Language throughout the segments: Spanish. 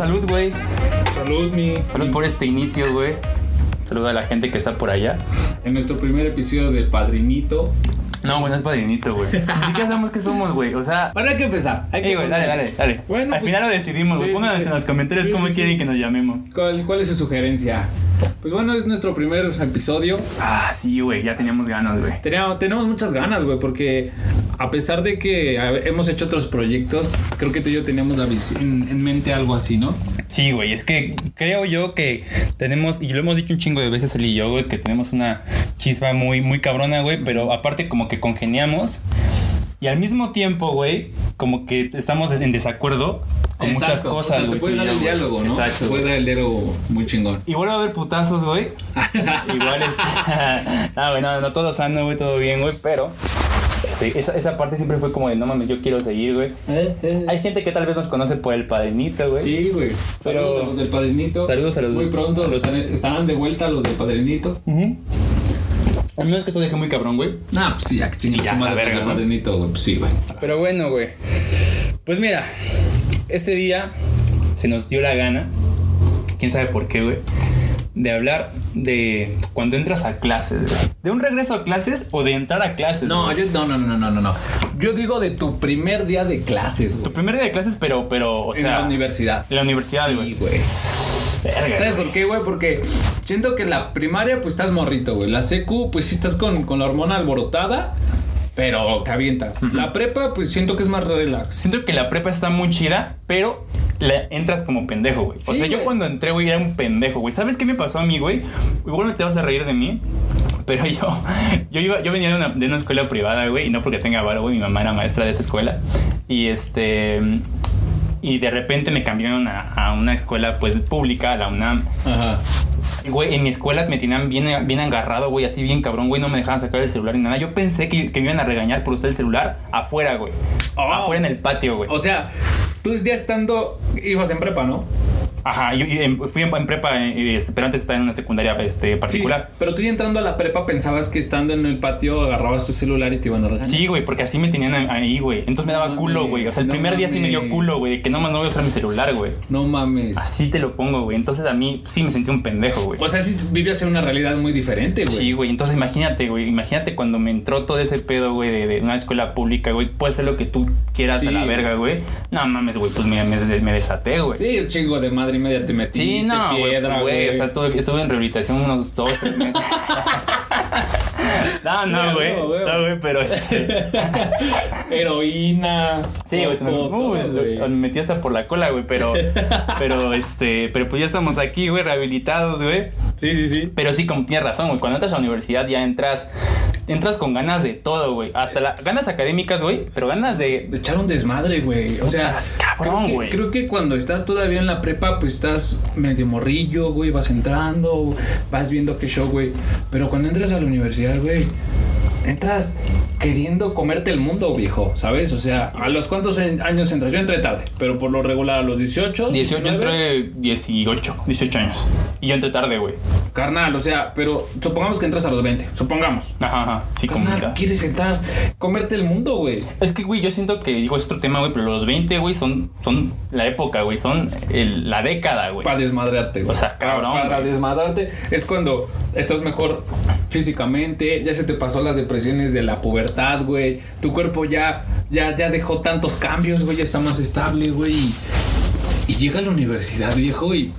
salud, güey. Salud, mi. Salud por este inicio, güey. Salud a la gente que está por allá. En nuestro primer episodio de Padrinito. No, güey, no es padrinito, güey. Así que sabemos que somos, güey. O sea. Ahora hay que empezar. Hay que Ey, güey, dale, dale, dale. Bueno, Al pues- final lo decidimos, güey. Sí, Pónganos sí. en los comentarios cómo quieren que nos llamemos. ¿Cuál, cuál es su sugerencia? Pues bueno, es nuestro primer episodio. Ah, sí, güey, ya teníamos ganas, güey. Teníamos, tenemos muchas ganas, güey, porque a pesar de que hemos hecho otros proyectos, creo que tú y yo teníamos la en, en mente algo así, ¿no? Sí, güey, es que creo yo que tenemos, y lo hemos dicho un chingo de veces él y yo, güey, que tenemos una chispa muy, muy cabrona, güey, pero aparte como que congeniamos. Y al mismo tiempo, güey, como que estamos en desacuerdo con muchas cosas. O sea, se puede dar el güey. diálogo, ¿no? Exacto. Se puede dar el diálogo muy chingón. Igual va a haber putazos, güey. Igual es. no, güey, no, no todo sano, güey, todo bien, güey, pero. Esa, esa parte siempre fue como de no mames, yo quiero seguir, güey. Hay gente que tal vez nos conoce por el padrinito, güey. Sí, güey. Pero- Saludos a los del Padrinito. Saludos a los- Muy pronto los- estarán, de vuelta los del Padrinito. A menos que esto deje muy cabrón, güey. Nah, pues sí, ya que chingue madre la verga, los del ¿no? Padrinito, güey. Pues sí, güey. Pero bueno, güey. Pues mira, este día se nos dio la gana, quién sabe por qué, güey, de hablar de cuando entras a clases, güey. ¿De un regreso a clases o de entrar a clases? No, yo, no, no, no, no, no, no. Yo digo de tu primer día de clases, Tu güey. primer día de clases, pero, pero, o En sea. la universidad. En la universidad, Sí, güey. güey. Verga, ¿Sabes güey. por qué, güey? Porque siento que en la primaria, pues estás morrito, güey. La secu, pues sí estás con, con la hormona alborotada, pero te avientas. La prepa, pues siento que es más relax. Siento que la prepa está muy chida, pero le entras como pendejo, güey. O Sí, sea, yo güey. cuando entré, güey, era un pendejo, güey. ¿Sabes qué me pasó a mí, güey? Igual te vas a reír de mí. Pero yo, yo iba, yo venía de una, de una escuela privada, güey, y no porque tenga varo, güey, mi mamá era maestra de esa escuela. Y este. Y de repente me cambiaron a, a una escuela, pues, pública, a la UNAM. Ajá. Güey, en mi escuela me tenían bien, bien agarrado, güey, así bien cabrón, güey, no me dejaban sacar el celular ni nada. Yo pensé que, que me iban a regañar por usar el celular afuera, güey. Oh. Afuera en el patio, güey. O sea, tú ya estando, ibas en prepa, ¿no? Ajá, yo, fui en, en prepa, eh, este, pero antes estaba en una secundaria este, particular. Sí, pero tú ya entrando a la prepa pensabas que estando en el patio agarrabas tu celular y te iban a regañar. Sí, güey, porque así me tenían ahí, güey. Entonces me daba No culo, güey. O sea, el no primer día sí me dio culo, güey, de que no más no voy a usar mi celular, güey. No mames. Así te lo pongo, güey. Entonces a mí sí me sentí un pendejo, güey. O sea, sí vivías en una realidad muy diferente, güey. Sí, güey. Entonces imagínate, güey. Imagínate cuando me entró todo ese pedo, güey, de, de una escuela pública, güey. Puedes hacer lo que tú quieras Sí, a la verga, güey. No mames, güey. Pues me, me, me desaté, güey. Sí, un chingo de madre y media te metiste, Sí, no, güey, piedra, güey. O sea, tuve- estuve en rehabilitación unos dos, tres meses. no, no, güey. No, güey, pero este. Heroína. Sí, güey. me metí hasta por la cola, güey, pero, pero, este, pero pues ya estamos aquí, güey, rehabilitados, güey. Sí, sí, sí. Pero sí, como tienes razón, güey, cuando entras a la universidad ya entras, entras con ganas de todo, güey, hasta las ganas académicas, güey, pero ganas de, De echar un desmadre, güey. O sea, Putas, cabrón, creo güey. Creo que cuando estás todavía en la prepa, pues estás medio morrillo, güey. Vas entrando, vas viendo qué show, güey. Pero cuando entras a la universidad, güey, entras queriendo comerte el mundo, viejo, ¿sabes? O sea, ¿a los cuántos años entras? Yo entré tarde, pero por lo regular a los 18. 18, yo 19. entré 18, 18 años. Y yo entré tarde, güey. Carnal, o sea, pero supongamos que entras a los 20, supongamos. Ajá, ajá, sí, como Carnal, quieres entrar, comerte el mundo, güey. Es que, güey, yo siento que, digo, es otro tema, güey, pero los 20, güey, son, son la época, güey, son el- la década, güey. Para desmadrarte, güey. O sea, cabrón, Para, güey. desmadrarte es cuando estás mejor físicamente, ya se te pasó las depresiones de la pubertad, güey. Tu cuerpo ya, ya, ya dejó tantos cambios, güey, ya está más estable, güey. Y, y llega a la universidad, viejo, y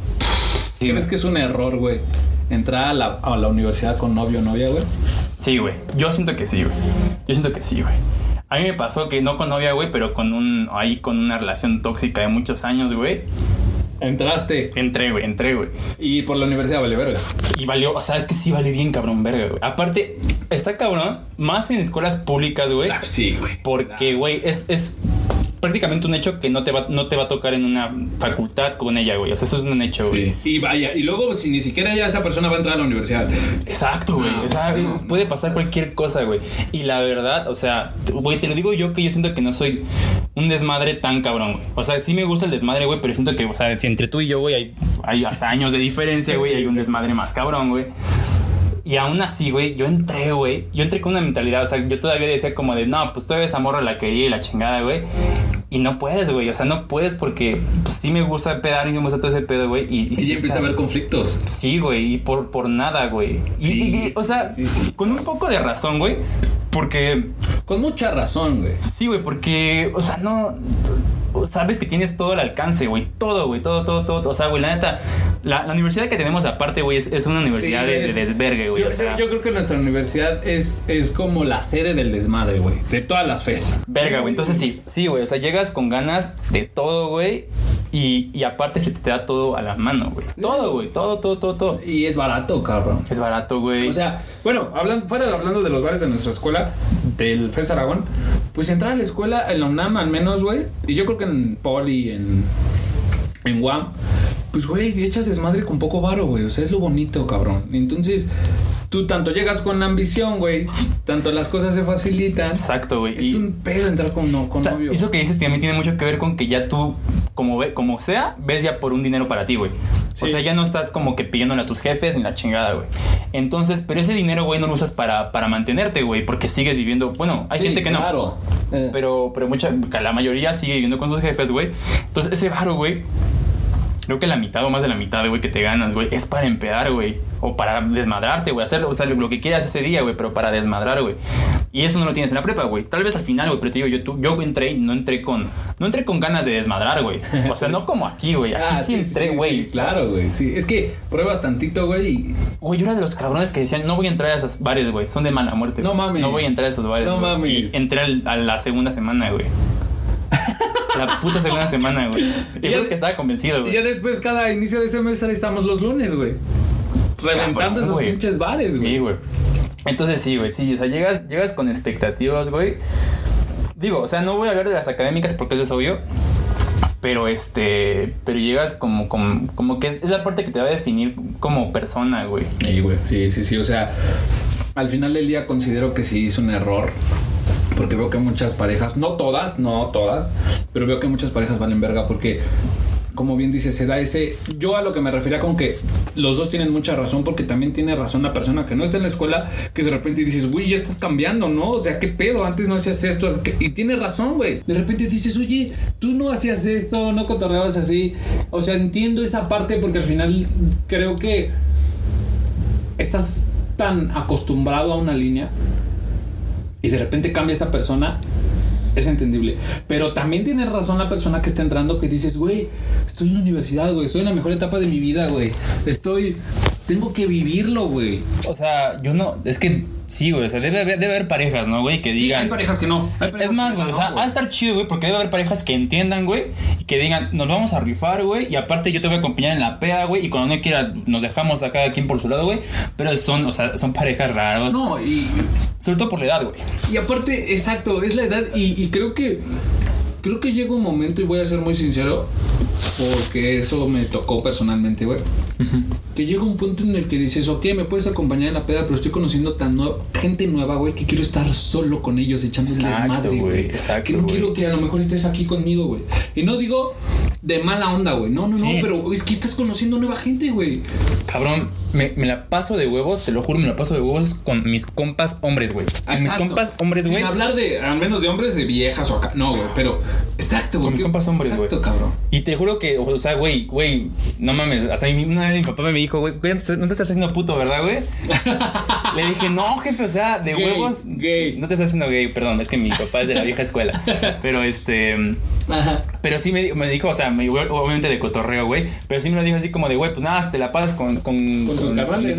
Sí, ¿crees que es un error, güey? Entrar a la, a la universidad con novio o novia, güey. Sí, güey. Yo siento que sí, güey. Yo siento que sí, güey. A mí me pasó que no con novia, güey, pero con un. Ahí con una relación tóxica de muchos años, güey. Entraste Entré, güey, entré, güey. y por la universidad, vale, verga. Y valió, o sea, es que sí vale bien cabrón, verga, güey. Aparte, está cabrón, más en escuelas públicas, güey. Ah, sí, güey. Porque, güey, es, es prácticamente un hecho que no te, va, no te va a tocar en una facultad con ella, güey. O sea, eso es un hecho, güey. Sí. Y vaya, y luego si ni siquiera ya esa persona va a entrar a la universidad. Exacto, güey. O sea, no, puede pasar cualquier cosa, güey. Y la verdad, o sea, güey, te lo digo yo que yo siento que no soy un desmadre tan cabrón, güey. O sea, sí me gusta el desmadre, güey, pero siento que, o sea, si entre tú y yo, güey, hay, hay hasta años de diferencia, güey, Sí, hay un desmadre más cabrón, güey. Y aún así, güey, yo entré, güey. Yo entré con una mentalidad, o sea, yo todavía decía como de, no, pues todavía esa morra la quería y la chingada, güey. Y no puedes, güey. O sea, no puedes porque pues, sí me gusta pedar y me gusta todo ese pedo, güey. Y, y, ya empieza a haber conflictos. Sí, güey. Y por, por nada, güey. Y, o sea, con un poco de razón, güey. Porque. Con mucha razón, güey. Sí, güey, porque, o sea, no sabes que tienes todo el alcance, güey. Todo, güey. Todo, todo, todo. O sea, güey, la neta, la, universidad que tenemos aparte, güey, es, una universidad de, desvergue, güey. Yo, yo, creo que nuestra universidad es, es como la sede del desmadre, güey. De todas las fes. Verga, güey. Entonces sí, sí, güey. O sea, llegas con ganas de todo, güey. Y, y, aparte se te da todo a la mano, güey. Todo, güey. Todo, todo, todo, todo. Y es barato, cabrón. Es barato, güey. O sea, bueno, hablando, fuera hablando de los bares de nuestra escuela, del FES Aragón, pues entrar a la escuela, en la UNAM al menos, güey. Y yo creo que en Poli, en, en UAM, pues, güey, echas desmadre con poco varo, güey. O sea, es lo bonito, cabrón. Entonces, tú tanto llegas con ambición, güey, tanto las cosas se facilitan. Exacto, güey. Es un pedo entrar con, no, con novio. Eso que dices también tiene mucho que ver con que ya tú, como, ve, como sea, ves ya por un dinero para ti, güey. O sea, ya no estás como que pidiéndole a tus jefes ni la chingada, güey. Entonces, pero ese dinero, güey, no lo usas para, para mantenerte, güey, porque sigues viviendo. Bueno, hay gente que claro. no. Eh. Pero, pero mucha, la mayoría sigue viviendo con sus jefes, güey. Entonces, ese varo, güey creo que la mitad o más de la mitad, güey, que te ganas, güey, es para empedar, güey. O para desmadrarte, güey. Hacer o sea, lo que quieras ese día, güey, pero para desmadrar, güey. Y eso no lo tienes en la prepa, güey. Tal vez al final, güey, pero te digo, yo, yo entré y no entré con. No entré con ganas de desmadrar, güey. O sea, no como aquí, güey. Aquí ah, sí, entré, güey. claro, güey. Sí, es que pruebas tantito, güey. Güey, yo era de los cabrones que decían, no voy a entrar a esos bares, güey. Son de mala muerte. No mames. No voy a entrar a esos bares. No mames. Y entré a la segunda semana, güey. La puta segunda semana, güey. Te creo que estaba convencido, güey. Y ya después, cada inicio de semestre, estamos los lunes, güey. Reventando esos pinches bares, güey. Sí, güey. Entonces sí, güey, sí. O sea, llegas, llegas con expectativas, güey. Digo, o sea, no voy a hablar de las académicas porque eso es obvio. Pero este. Pero llegas como, como, como que es, la parte que te va a definir como persona, güey. Sí, güey. Sí, sí, sí. O sea, al final del día considero que sí hizo un error porque veo que muchas parejas, no todas, no todas, pero veo que muchas parejas valen verga porque como bien dice, se da ese. Yo a lo que me refería con que los dos tienen mucha razón, porque también tiene razón la persona que no está en la escuela, que de repente dices, güey, ya estás cambiando, ¿no? O sea, ¿qué pedo? Antes no hacías esto. Y tiene razón, güey. De repente dices, oye, tú no hacías esto, no cotorreabas así. O sea, entiendo esa parte porque al final creo que estás tan acostumbrado a una línea y de repente cambia esa persona, es entendible. Pero también tiene razón la persona que está entrando que dices, güey, estoy en la universidad, güey, estoy en la mejor etapa de mi vida, güey. Estoy, tengo que vivirlo, güey. O sea, yo no, es que Sí, güey, o sea, debe haber, debe haber parejas, ¿no, güey? Que digan. Sí, hay parejas que no. es más, güey, o sea, va a estar chido, güey, porque debe haber parejas que entiendan, güey, y que digan, nos vamos a rifar, güey, y aparte yo te voy a acompañar en la peda, güey, y cuando no quiera nos dejamos a cada quien por su lado, güey, pero son, o sea, son parejas raras. No, y. Sobre todo por la edad, güey. Y aparte, exacto, es la edad, y, y creo que. Creo que llega un momento, y voy a ser muy sincero, porque eso me tocó personalmente, güey. Que llega un punto en el que dices, ok, me puedes acompañar en la peda, pero estoy conociendo tan gente nueva, güey, que quiero estar solo con ellos, echando un desmadre, güey. Exacto. Que no quiero que a lo mejor estés aquí conmigo, güey. Y no digo de mala onda, güey. No, no, no, pero es que estás conociendo nueva gente, güey. Cabrón, me, me, la paso de huevos, te lo juro, me la paso de huevos con mis compas hombres, güey. Mis compas hombres, güey. Sin hablar de, al menos de hombres, de viejas o acá. No, güey, pero exacto, güey. Con mis compas hombres, güey. Exacto, cabrón. Y te juro que, o sea, güey, güey, no mames. Hasta una vez mi papá me dijo, güey, no te estás haciendo puto, ¿verdad, güey? Le dije, no, jefe, o sea, de huevos. Gay. No te estás haciendo gay, perdón, es que mi papá es de la vieja escuela. Pero este. Ajá. Pero sí me, me dijo, o sea, me, obviamente de cotorreo, güey. Pero sí me lo dijo así como de, güey, pues nada, te la pasas con, con, con, mis.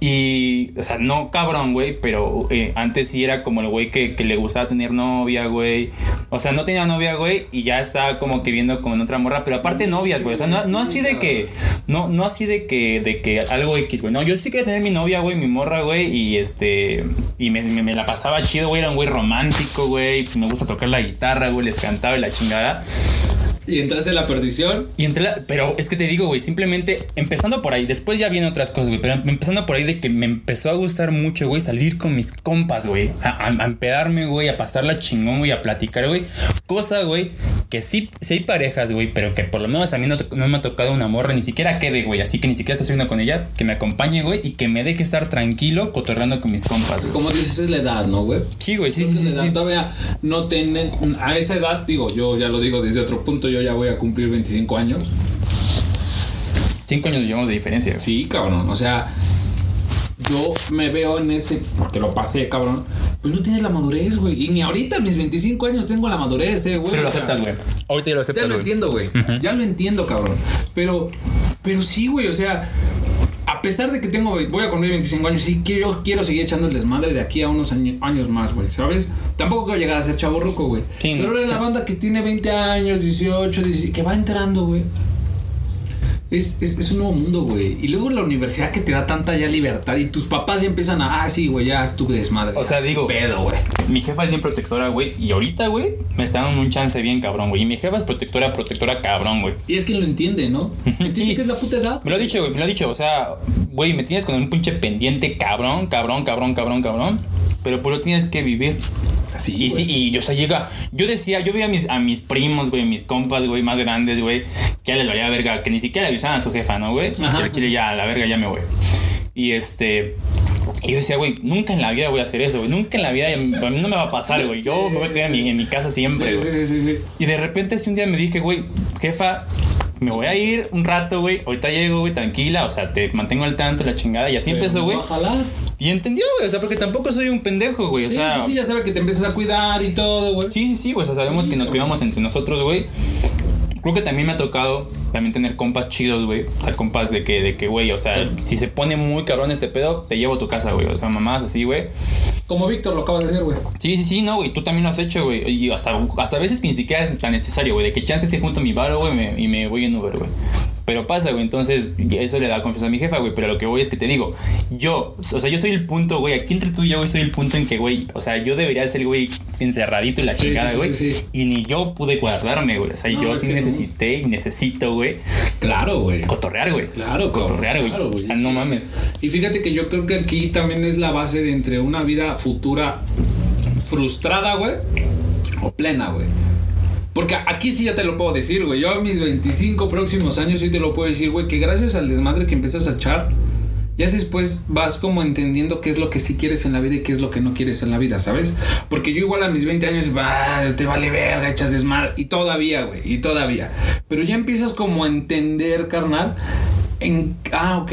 Y, o sea, no cabrón, güey, pero eh, antes sí era como el güey que, que, le gustaba tener novia, güey. O sea, no tenía novia, güey, y ya estaba como que viendo como en otra morra. Pero aparte novias, güey. O sea, no, no así de que, no, no así de que, de que algo X, güey. No, yo sí quería tener mi novia, güey, mi morra, güey. Y este, y me, me, la pasaba chido, güey. Era un güey romántico, güey. Me gusta tocar la guitarra, güey. Les cantaba y la chingada. Y entraste en la perdición. Y entré Pero es que te digo, güey, simplemente empezando por ahí. Después ya vienen otras cosas, güey. Pero empezando por ahí de que me empezó a gustar mucho, güey, salir con mis compas, güey. A, a, empedarme, güey, a pasarla chingón, güey, a platicar, güey. Cosa, güey, que sí, sí hay parejas, güey, pero que por lo menos a mí no, me ha tocado una morra, ni siquiera quede, güey, así que ni siquiera estoy haciendo con ella, que me acompañe, güey, y que me deje estar tranquilo cotorreando con mis compas. Como dices, es la edad, ¿no, güey? Sí, güey, sí, sí, que sí, la edad sí. Todavía no tienen. A esa edad, digo, yo ya lo digo desde otro punto, yo ya voy a cumplir 25 años. Cinco años llevamos de diferencia, güey. Sí, cabrón. O sea, yo me veo en ese. Porque lo pasé, cabrón. Pues no tienes la madurez, güey. Y ni ahorita, mis 25 años, tengo la madurez, eh, güey. Pero lo aceptas, güey. Ahorita ya lo Ya aceptas, lo güey. entiendo, güey. Ya lo entiendo, cabrón. Pero, pero sí, güey, o sea, a pesar de que tengo, voy a cumplir 25 años, sí que yo quiero seguir echando el desmadre de aquí a unos año- años más, güey, ¿sabes? Tampoco quiero llegar a ser chavo ruco, güey. Sí, pero no. la banda que tiene 20 años, 18, 17, que va entrando, güey. Es, es, es un nuevo mundo, güey. Y luego la universidad que te da tanta ya libertad y tus papás ya empiezan a, ah, sí, güey, ya estuve desmadre. O sea, digo- Pedo, güey. Mi jefa es bien protectora, güey. Y ahorita, güey, me está dando un chance bien cabrón, güey. Y mi jefa es protectora, protectora cabrón, güey. Y es que lo entiende, ¿no? Entiende Sí. que es la puta edad. Me lo ha dicho, güey, me lo ha dicho. O sea, güey, me tienes con un pinche pendiente cabrón, cabrón, cabrón, cabrón, cabrón. Pero pues lo tienes que vivir. Sí, Y sí, y yo, o sea, llega. Yo decía, yo veía a mis, a mis primos, güey, mis compas, güey, más grandes, güey, que ya les valía verga, que ni siquiera avisaban a su jefa, ¿no, güey? El chile ya, a la verga, ya me voy. Y este. Y yo decía, güey, nunca en la vida voy a hacer eso, güey. Nunca en la vida, a mí no me va a pasar, güey. Yo me voy a quedar en mi, en mi casa siempre, Sí, güey. sí, sí, sí. Y de repente ese un día me dije, güey, jefa, me voy a ir un rato, güey. Ahorita llego, güey, tranquila. O sea, te mantengo al tanto, la chingada. Y así empezó, güey. Ojalá. Y entendió, güey. O sea, porque tampoco soy un pendejo, güey. O Sí, sea, sí, sí, ya sabe que te empiezas a cuidar y todo, güey. Sí, sí, sí, pues o sea, sabemos que nos cuidamos entre nosotros, güey. Creo que también me ha tocado también tener compas chidos, güey. O sea, compas de que, de que, güey, o sea, si se pone muy cabrón este pedo, te llevo a tu casa, güey. O sea, mamás así, güey. Como Víctor lo acaba de hacer, güey. Sí, sí, sí, no, güey. Tú también lo has hecho, güey. Y hasta, hasta veces que ni siquiera es tan necesario, güey. De que chance se junto mi varo, güey, y me voy en Uber, güey. Pero pasa, güey. Entonces, eso le da confianza a mi jefa, güey. Pero lo que voy es que te digo, yo, o sea, yo soy el punto, güey. Aquí entre tú y yo, güey, soy el punto en que, güey, o sea, yo debería ser, güey, encerradito y la Sí, chingada, güey. sí, sí. Y ni yo pude guardarme, güey. O sea, No, yo sí no. necesité y necesito, güey, Claro, güey. cotorrear, güey. Claro, cotorrear, güey. claro, o sea, no mames. Y fíjate que yo creo que aquí también es la base de entre una vida futura frustrada, güey, o plena, güey. Porque aquí sí ya te lo puedo decir, güey. Yo a mis 25 próximos años sí te lo puedo decir, güey, que gracias al desmadre que empiezas a echar, ya después vas como entendiendo qué es lo que sí quieres en la vida y qué es lo que no quieres en la vida, ¿sabes? Porque yo igual a mis 20 años, te vale verga, echas desmadre. Y todavía, güey, y todavía. Pero ya empiezas como a entender, carnal, en, ah, ok,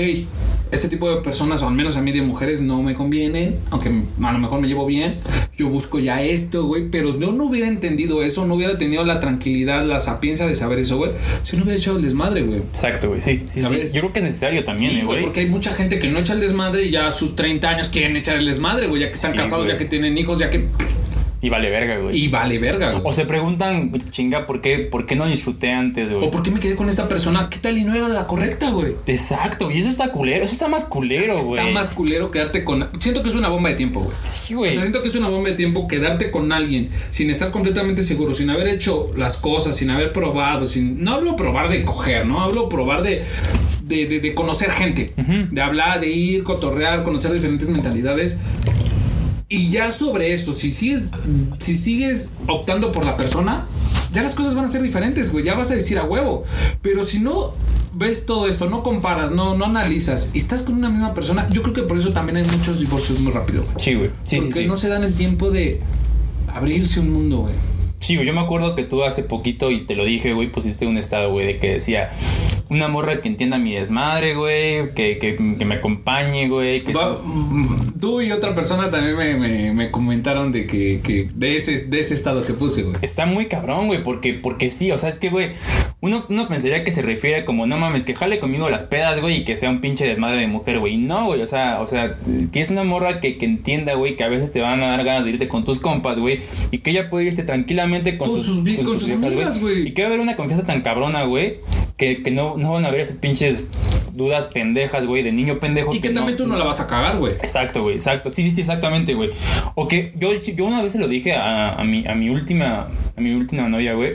este tipo de personas, o al menos a mí de mujeres, no me convienen, aunque a lo mejor me llevo bien, yo busco ya esto, güey, pero yo no hubiera entendido eso, no hubiera tenido la tranquilidad, la sapiencia de saber eso, güey, si no hubiera echado el desmadre, güey. Exacto, güey. Sí, sí, sí. ¿Sabes? Yo creo que es necesario también, Sí, eh, güey. porque hay mucha gente que no echa el desmadre y ya a sus 30 años quieren echar el desmadre, güey, ya que están Sí, casados, güey. ya que tienen hijos, ya que... Y vale verga, güey. Y vale verga, güey. O se preguntan, chinga, ¿por qué, ¿por qué no disfruté antes, güey? O por qué me quedé con esta persona, ¿qué tal y no era la correcta, güey? Exacto, y eso está culero, eso está más culero, güey. Está más culero quedarte con... Siento que es una bomba de tiempo, güey. Sí, O güey. sea, siento que es una bomba de tiempo quedarte con alguien sin estar completamente seguro, sin haber hecho las cosas, sin haber probado, sin. No hablo probar de coger, no hablo probar de. De, de- de conocer gente, de hablar, de ir, cotorrear, conocer diferentes mentalidades. Y ya sobre eso, si sigues, si sigues optando por la persona, ya las cosas van a ser diferentes, güey. Ya vas a decir a huevo. Pero si no ves todo esto, no comparas, no, no analizas y estás con una misma persona, yo creo que por eso también hay muchos divorcios muy rápido, güey. Sí, güey. Sí, sí, Porque sí. no se dan el tiempo de abrirse un mundo, güey. Sí, güey, yo me acuerdo que tú hace poquito, y te lo dije, güey, pusiste un estado, güey, de que decía, una morra que entienda mi desmadre, güey, que, que, que me acompañe, güey, que... Va- se- mm, Tú y otra persona también me, me- me comentaron de que, que de, ese, de ese estado que puse, güey. Está muy cabrón, güey, porque, porque sí, o sea, es que, güey, uno, uno pensaría que se refiere como, no mames, que jale conmigo las pedas, güey, y que sea un pinche desmadre de mujer, güey. No, güey, o sea, o sea, que es una morra que, que entienda, güey, que a veces te van a dar ganas de irte con tus compas, güey, y que ella puede irse tranquilamente con, Con sus, sus vi- con sus viejas, amigas, güey. Y que va a haber una confianza tan cabrona, güey, que, que no, no van a haber esas pinches dudas pendejas, güey, de niño pendejo. Y que también tú no la vas a cagar, güey. Exacto, güey, exacto. Sí, sí, sí, exactamente, güey. O que yo, yo una vez se lo dije a, a mi, a mi última, a mi última novia, güey.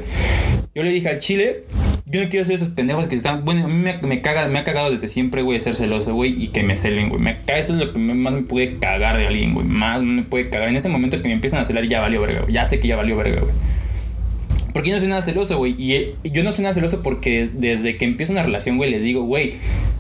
Yo le dije al chile, yo no quiero ser esos pendejos que están, bueno, a mí me, me caga, me ha cagado desde siempre, güey, ser celoso, güey, y que me celen, güey. Me caga, eso es lo que más me puede cagar de alguien, güey. Más me puede cagar. En ese momento que me empiezan a celar, ya valió verga, güey. Ya sé que ya valió verga, güey. Porque yo no soy nada celoso, güey. Y eh, yo no soy nada celoso porque desde que empiezo una relación, güey, les digo, güey,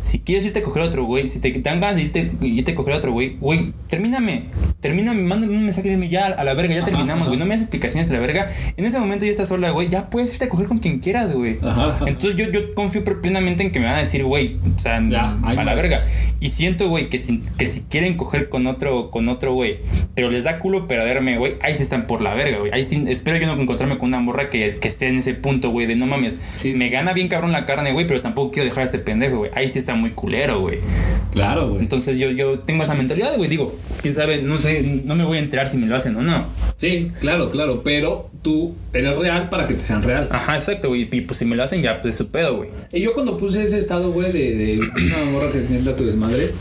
si quieres irte a coger a otro güey, si te dan ganas de irte, irte a coger a otro güey, güey, termíname. Termíname, mándame un mensaje de mí ya a la verga, ya terminamos, güey. No me haces explicaciones a la verga. En ese momento ya estás sola, güey. Ya puedes irte a coger con quien quieras, güey. Entonces yo, yo confío plenamente en que me van a decir, güey, o sea, a la verga. Y siento, güey, que si, que si quieren coger con otro, con otro güey, pero les da culo perderme, güey, ahí sí están por la verga, güey. Ahí sí, espero yo no encontrarme con una morra que, que esté en ese punto, güey, de no mames. me gana bien cabrón la carne, güey, pero tampoco quiero dejar a este pendejo, güey. Ahí sí está muy culero, güey. Claro, güey. Entonces yo, yo tengo esa mentalidad, güey. Digo, quién sabe, no sé, no me voy a enterar si me lo hacen o no. Sí, claro, claro. Pero tú eres real para que te sean real. Ajá, exacto, güey. Y pues si me lo hacen, ya, pues es su pedo, güey. Y yo cuando puse ese estado, güey, de, de una morra que tienda tu desmadre,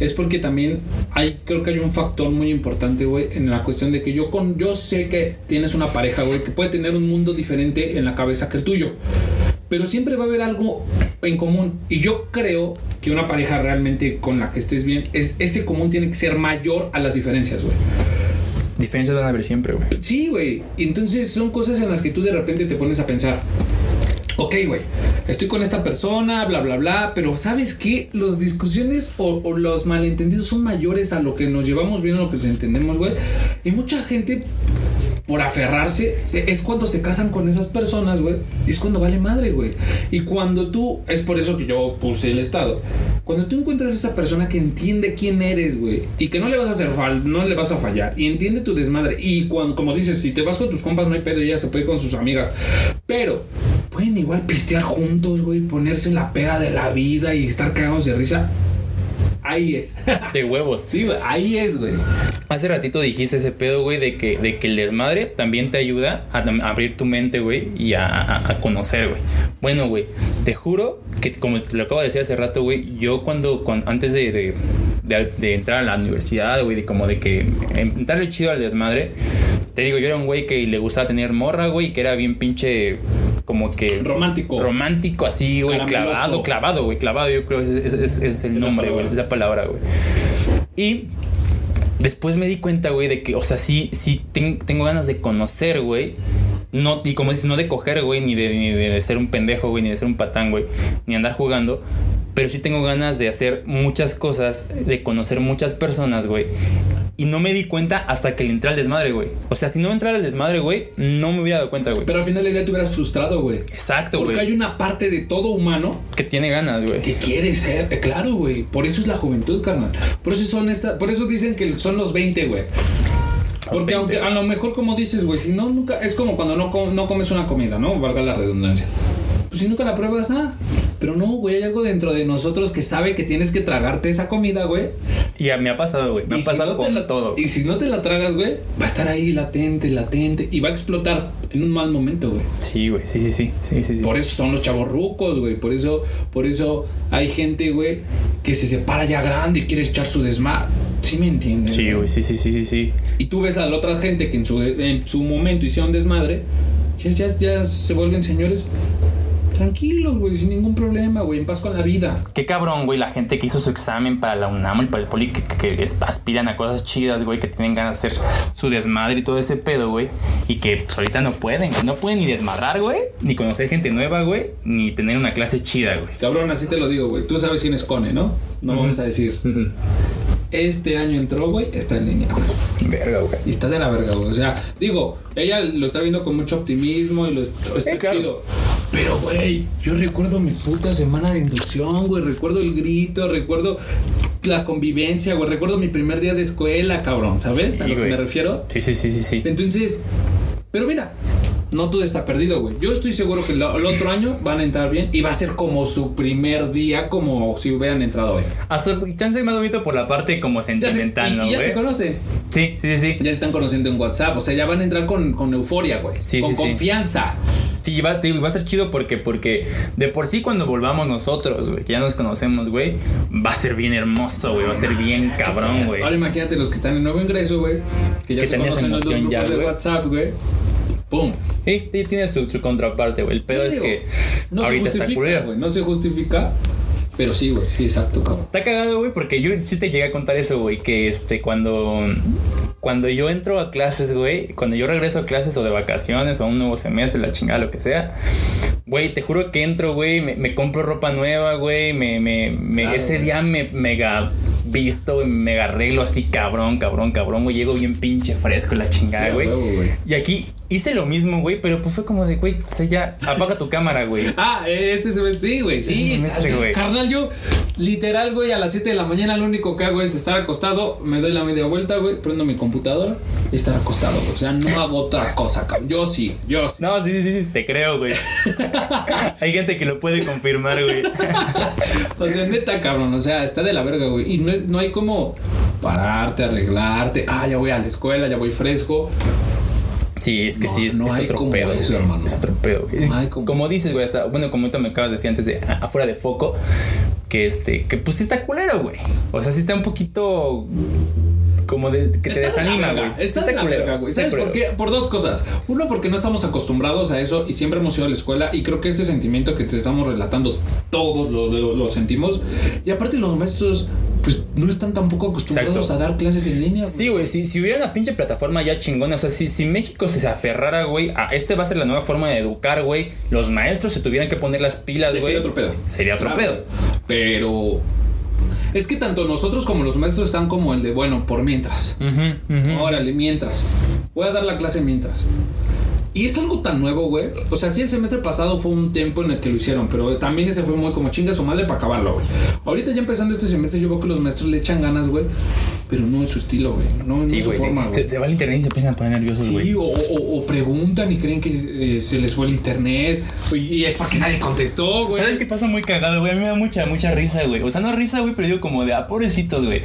es porque también hay, creo que hay un factor muy importante, güey, en la cuestión de que yo con, yo sé que tienes una pareja, güey, que puede tener un mundo diferente en la cabeza que el tuyo. Pero siempre va a haber algo en común. Y yo creo que una pareja realmente con la que estés bien, es, ese común tiene que ser mayor a las diferencias, güey. Diferencias van a haber siempre, güey. Sí, güey. Entonces son cosas en las que tú de repente te pones a pensar ok, güey, estoy con esta persona, bla, bla, bla, pero ¿sabes qué? Las discusiones o, los malentendidos son mayores a lo que nos llevamos bien, a lo que nos entendemos, güey. Y mucha gente, por aferrarse, es cuando se casan con esas personas, güey. Es cuando vale madre, güey. Y cuando tú, es por eso que yo puse el estado, cuando tú encuentras a esa persona que entiende quién eres, güey, y que no le vas a hacer fal, no le vas a fallar, y entiende tu desmadre, y cuando, como dices, si te vas con tus compas no hay pedo, ya se puede ir con sus amigas, pero pueden igual pistear juntos, güey, ponerse la peda de la vida y estar cagados de risa. Ahí es. De huevos. Sí, güey, ahí es, güey. Hace ratito dijiste ese pedo, güey, de que, de que el desmadre también te ayuda a, abrir tu mente, güey, y a, conocer, güey. Bueno, güey, te juro que, como te lo acabo de decir hace rato, güey, yo cuando, antes de, de, entrar a la universidad, güey, de como de que entrarle chido al desmadre, te digo, yo era un güey que le gustaba tener morra, güey, que era bien pinche como que romántico. Romántico, así, güey, clavado, clavado, güey, clavado, yo creo que es, es, el nombre, güey, esa palabra, güey. Y después me di cuenta, güey, de que, o sea, sí, sí tengo ganas de conocer, güey. No, y como dices, no de coger, güey, ni de, ni de ser un pendejo, güey, ni de ser un patán, güey, ni andar jugando. Pero sí tengo ganas de hacer muchas cosas, de conocer muchas personas, güey. Y no me di cuenta hasta que le entré al desmadre, güey. O sea, si no entrara al desmadre, güey, no me hubiera dado cuenta, güey. Pero al final del día te hubieras frustrado, güey. Exacto, güey. Porque hay una parte de todo humano que tiene ganas, güey. Que quiere ser, eh, claro, güey. Por eso es la juventud, carnal. Por eso son esta, por eso dicen que son los 20, güey. Porque aunque a lo mejor como dices, güey, si no nunca es como cuando no, no comes una comida, ¿no? Valga la redundancia. Pues si nunca la pruebas, ah, pero no, güey, hay algo dentro de nosotros que sabe que tienes que tragarte esa comida, güey. Y a mí me ha pasado, güey. Me ha pasado con todo. Y si no te la tragas, güey, va a estar ahí latente, latente. Y va a explotar en un mal momento, güey. Sí, güey. Sí, sí, sí, sí, sí, Por eso son los chavos rucos, güey. Por eso, por eso hay gente, güey, que se separa ya grande y quiere echar su desmadre. ¿Sí me entiendes? Sí, güey. Sí, sí, sí, sí, sí. Y tú ves a la otra gente que en su, en su momento hicieron desmadre. Ya, ya, ya se vuelven señores Tranquilo, güey, sin ningún problema, güey, en paz con la vida. Qué cabrón, güey, la gente que hizo su examen para la UNAM y para el poli, que, aspiran a cosas chidas, güey, que tienen ganas de hacer su desmadre y todo ese pedo, güey, y que pues, ahorita no pueden, no pueden ni desmadrar, güey, ni conocer gente nueva, güey, ni tener una clase chida, güey. Cabrón, así te lo digo, güey. Tú sabes quién es Cone, ¿no? No vamos a decir. Este año entró, güey, está en línea, Verga, güey. Y está de la verga, güey. O sea, digo, ella lo está viendo con mucho optimismo y lo está chido. Pero, güey, yo recuerdo mi puta semana de inducción, güey. Recuerdo el grito, recuerdo la convivencia, güey. Recuerdo mi primer día de escuela, cabrón. ¿Sabes a lo que me refiero? Sí, sí, sí, sí, sí. Entonces, pero mira, no todo está perdido, güey. Yo estoy seguro que el, otro año van a entrar bien y va a ser como su primer día, como si hubieran entrado hoy. Hasta chance más bonito por la parte como sentimental, ¿no? Y ya se conocen. Sí, sí, sí, Ya se están conociendo en WhatsApp. O sea, ya van a entrar con, con euforia, güey. Sí, con confianza. Sí, va, va a ser chido porque, porque de por sí cuando volvamos nosotros, güey, que ya nos conocemos, güey, va a ser bien hermoso, güey, va a ser bien cabrón, güey. Ahora imagínate los que están en nuevo ingreso, güey, que ya se conocen los dos grupos de WhatsApp, güey. ¡Pum! Sí, sí, tiene su, contraparte, güey. El pedo es que no ahorita se está güey. No se justifica. Pero sí, güey, sí, exacto, cabrón. Está cagado, güey, porque yo sí te llegué a contar eso, güey, que este, cuando cuando yo entro a clases, güey, cuando yo regreso a clases o de vacaciones o a un nuevo semestre, la chingada, lo que sea, güey, te juro que entro, güey, me, me compro ropa nueva, güey, me, me, me Claro, ese güey. día me mega visto, mega arreglo así, cabrón, cabrón, cabrón, güey, llego bien pinche fresco, la chingada, güey. Y aquí hice lo mismo, güey, pero pues fue como de, güey, o sea, ya, apaga tu cámara, güey. Ah, este semestre, sí, güey, sí. Este semestre, güey. Carnal, yo, literal, güey, a las 7 de la mañana lo único que hago es estar acostado, me doy la media vuelta, güey, prendo mi computadora y estar acostado, güey. O sea, no hago otra cosa, cabrón. Yo sí, yo sí. No, sí, sí, sí, te creo, güey. Hay gente que lo puede confirmar, güey. O sea, neta, cabrón, o sea, está de la verga, güey. Y no, no hay como pararte, arreglarte. Ah, ya voy a la escuela, ya voy fresco. Sí, es que No, sí, es, no es otro pedo. eso, güey. hermano. Es otro pedo, güey. No hay como dices, güey, bueno, como ahorita me acabas de decir antes de afuera de foco, que este, que pues sí está culero, güey. O sea, sí está un poquito como de que te Está desanima, güey. Está de verga, güey. está ¿Sabes por qué? Por dos cosas. Uno, porque no estamos acostumbrados a eso y siempre hemos ido a la escuela y creo que este sentimiento que te estamos relatando todos lo, lo- lo sentimos. Y aparte los maestros, pues no están tampoco acostumbrados Exacto. a dar clases en línea. güey. Sí, güey, si, si hubiera una pinche plataforma ya chingona, o sea, si, si México se aferrara, güey, a este va a ser la nueva forma de educar, güey, los maestros se tuvieran que poner las pilas, güey. Sería otro pedo. Sería otro Claro. pedo. Pero es que tanto nosotros como los maestros están como el de, bueno, por mientras. Órale, mientras. Voy a dar la clase mientras. Y es algo tan nuevo, güey. O sea, sí, el semestre pasado fue un tiempo en el que lo hicieron, pero también ese fue muy como chinga su madre para acabarlo, güey. Ahorita ya empezando este semestre, yo veo que los maestros le echan ganas, güey. Pero no es su estilo, güey. No, no Sí, es su forma, se, se va al internet y se empiezan a poner nerviosos, güey. Sí, o, o- o preguntan y creen que eh, se les fue el internet. Y es porque nadie contestó, güey. ¿Sabes qué pasa muy cagado, güey? A mí me da mucha, mucha risa, güey. O sea, no risa, güey, pero digo como de, ah, pobrecitos, güey.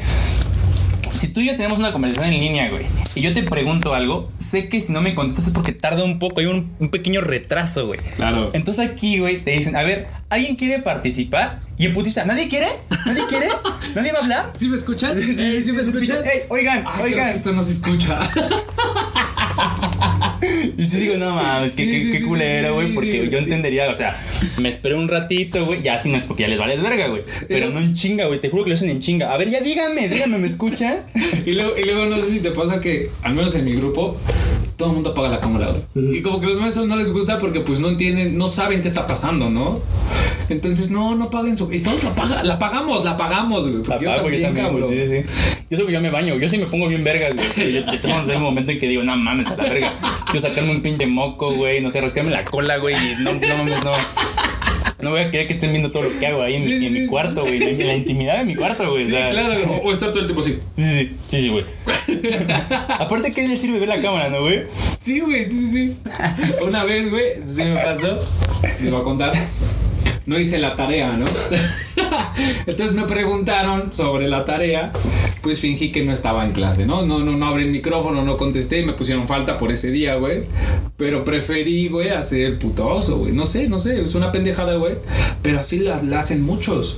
Si tú y yo tenemos una conversación en línea, güey, y yo te pregunto algo, sé que si no me contestas es porque tarda un poco, hay un, un pequeño retraso, güey. Claro. Entonces aquí, güey, te dicen, a ver, ¿alguien quiere participar? Y el putista, ¿nadie quiere? ¿Nadie quiere? ¿Nadie va a hablar? ¿Sí me escuchan? Sí, ¿Sí me escuchan? Ey, oigan, Ay, creo oigan. que esto no se escucha. Y sí digo, no mames, qué, Sí, qué, culero, güey, porque yo entendería, o sea, me esperé un ratito, güey, ya si no es porque ya les vales verga, güey, pero no en chinga, güey, te juro que lo hacen en chinga. A ver, ya díganme, díganme, ¿me escuchan? Y luego, y luego no sé si te pasa que, al menos en mi grupo, todo el mundo apaga la cámara. güey. Y como que los maestros no les gusta porque pues no entienden, no saben qué está pasando, ¿no? Entonces, no, no paguen su... Y todos la pagan, la pagamos, la pagamos, güey. porque Apago, yo también, cabrón. güey, sí, sí. Yo sé que yo me baño, yo sí me pongo bien vergas, güey, yo, yo tengo un momento en que digo, no mames, a la verga, quiero sacarme un pinche moco, güey, no sé, rascarme la cola, güey, y no, no mames, no. No voy a querer que estén viendo todo lo que hago ahí en, Sí, mi- sí, en mi sí. cuarto, güey, en la intimidad de mi cuarto, güey. Sí, o sea, claro. O, o estar todo el tiempo así. Sí, sí, sí, sí, güey. Aparte, ¿qué le sirve ver la cámara, no, güey? Sí, güey, sí, sí. Una vez, güey, sí me pasó. Les voy a contar. No hice la tarea, ¿no? Entonces me preguntaron sobre la tarea. Pues fingí que no estaba en clase, ¿no? No, no, no abrí el micrófono, no contesté y me pusieron falta por ese día, güey. Pero preferí, güey, hacer el putoso, güey. No sé, no sé, es una pendejada, güey. Pero así la, la hacen muchos.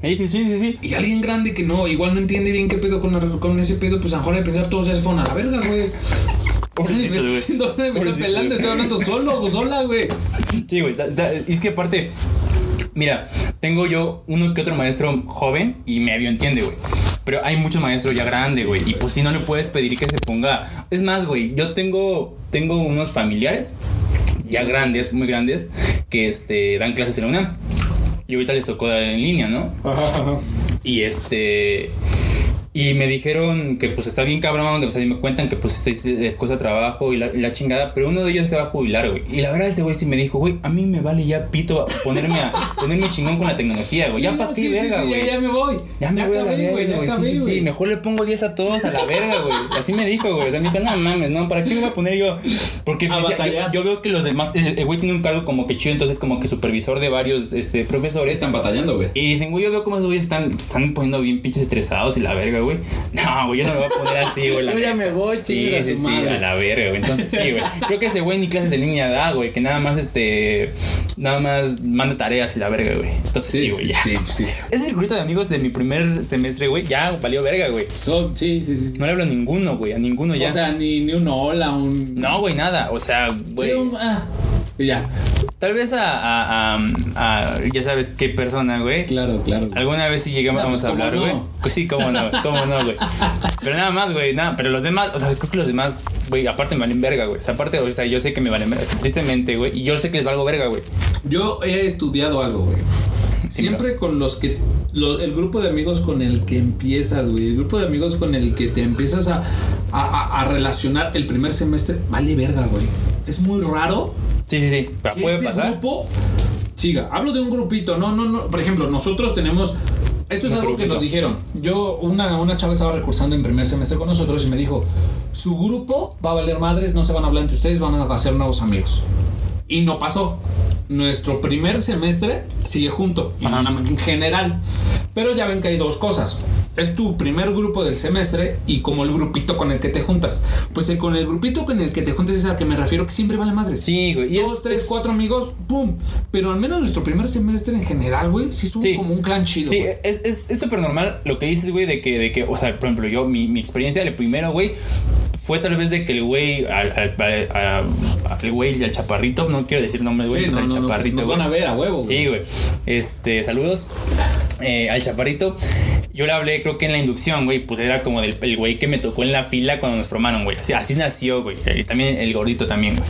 Sí, sí, sí, sí. Y alguien grande que no, igual no entiende bien qué pedo con, la- con ese pedo, pues a lo mejor de pensar todos ya se fueron a la verga, güey. Me está güey. haciendo, me Pobrecito, pelando, estoy hablando solo o sola, güey. Sí, güey. Es que aparte, mira, tengo yo uno que otro maestro joven y medio entiende, güey. Pero hay muchos maestros ya grandes, güey. Y pues si no le puedes pedir que se ponga. Es más, güey, yo tengo, tengo unos familiares ya grandes, muy grandes, que este, dan clases en la UNAM. Y ahorita les tocó dar en línea, ¿no? Y este. Y me dijeron que pues está bien cabrón, que pues ahí me cuentan que pues es, es cosa de trabajo y la, y la chingada, pero uno de ellos se va a jubilar, güey. Y la verdad ese güey sí me dijo, güey, a mí me vale ya pito ponerme a ponerme chingón con la tecnología, güey. ya para ti, Sí, sí, verga, sí, güey. ya, ya me voy. Ya me voy a la verga, güey. Sí, acabé, sí, sí. Mejor le pongo 10 a todos a la verga, güey. Así me dijo, güey. O sea, me dijo, no mames, no, ¿para qué me voy a poner yo? Porque A decía, yo, yo veo que los demás, el el güey tiene un cargo como que chido, entonces como que supervisor de varios este, profesores. Están batallando, güey. Y dicen, güey, yo veo cómo esos güeyes están, están poniendo bien pinches estresados y la verga, güey. No, güey, yo no me voy a poner así, güey. la Yo ya me voy, Sí, sí, sí, a la verga, güey. Entonces, sí, güey. Creo que ese güey ni clases en línea da, güey. Que nada más, este, nada más manda tareas y la verga, güey. Entonces, Sí, sí, güey, ya. sí, sí. Ese grupito de amigos de mi primer semestre, güey, ya valió verga, güey. So- sí, sí, sí. No le hablo a ninguno, güey, a ninguno ya. O sea, ni, ni un hola, un. no, güey, nada. O sea, Sí, güey. Ya. tal vez a, a, a- a- ya sabes qué persona, güey. Claro, claro. Alguna vez sí llegamos No, pues, a ¿cómo hablar, no? güey. Pues sí, cómo no, cómo no, güey. Pero nada más, güey, nada. Pero los demás, o sea, creo que los demás, güey, aparte me valen verga, güey. O sea, aparte, o sea, yo sé que me valen verga, o sea, tristemente, güey. Y yo sé que les valgo verga, güey. Yo he estudiado algo, güey. Siempre con los que. lo- el grupo de amigos con el que empiezas, güey. El grupo de amigos con el que te empiezas a, a, a- a relacionar el primer semestre, vale verga, güey. Es muy raro Sí, sí, sí. que Puede ese pasar. grupo siga. Hablo de un grupito, no, no, no. Por ejemplo, nosotros tenemos. Esto es Nuestro algo que grupito. nos dijeron. Yo, una, una chava estaba recursando en primer semestre con nosotros y me dijo: Su grupo va a valer madres, no se van a hablar entre ustedes, van a hacer nuevos amigos. Y no pasó. Nuestro primer semestre sigue junto, Ajá. en general. Pero ya ven que hay dos cosas. Es tu primer grupo del semestre y como el grupito con el que te juntas. Pues eh, con el grupito con el que te juntas es al que me refiero que siempre vale madres. Sí, güey. Y es- Dos, tres, es- cuatro amigos, ¡pum! Pero al menos nuestro primer semestre en general, güey, sí somos Sí. como un clan chido. Sí, güey. es es es súper normal lo que dices, güey, de que, de que, o sea, por ejemplo, yo, mi, mi experiencia, el primero, güey, fue tal vez de que el güey, al, al, al- a- al güey y al chaparrito, no quiero decir nombres, güey, Sí, pues no, al no, no, chaparrito, nos güey. van a ver a huevo, güey. Sí, güey. Este, saludos eh, al chaparrito. Yo le hablé, creo que en la inducción, güey, pues era como el güey que me tocó en la fila cuando nos formaron, güey. Así, así nació, güey. Y también el gordito también, güey.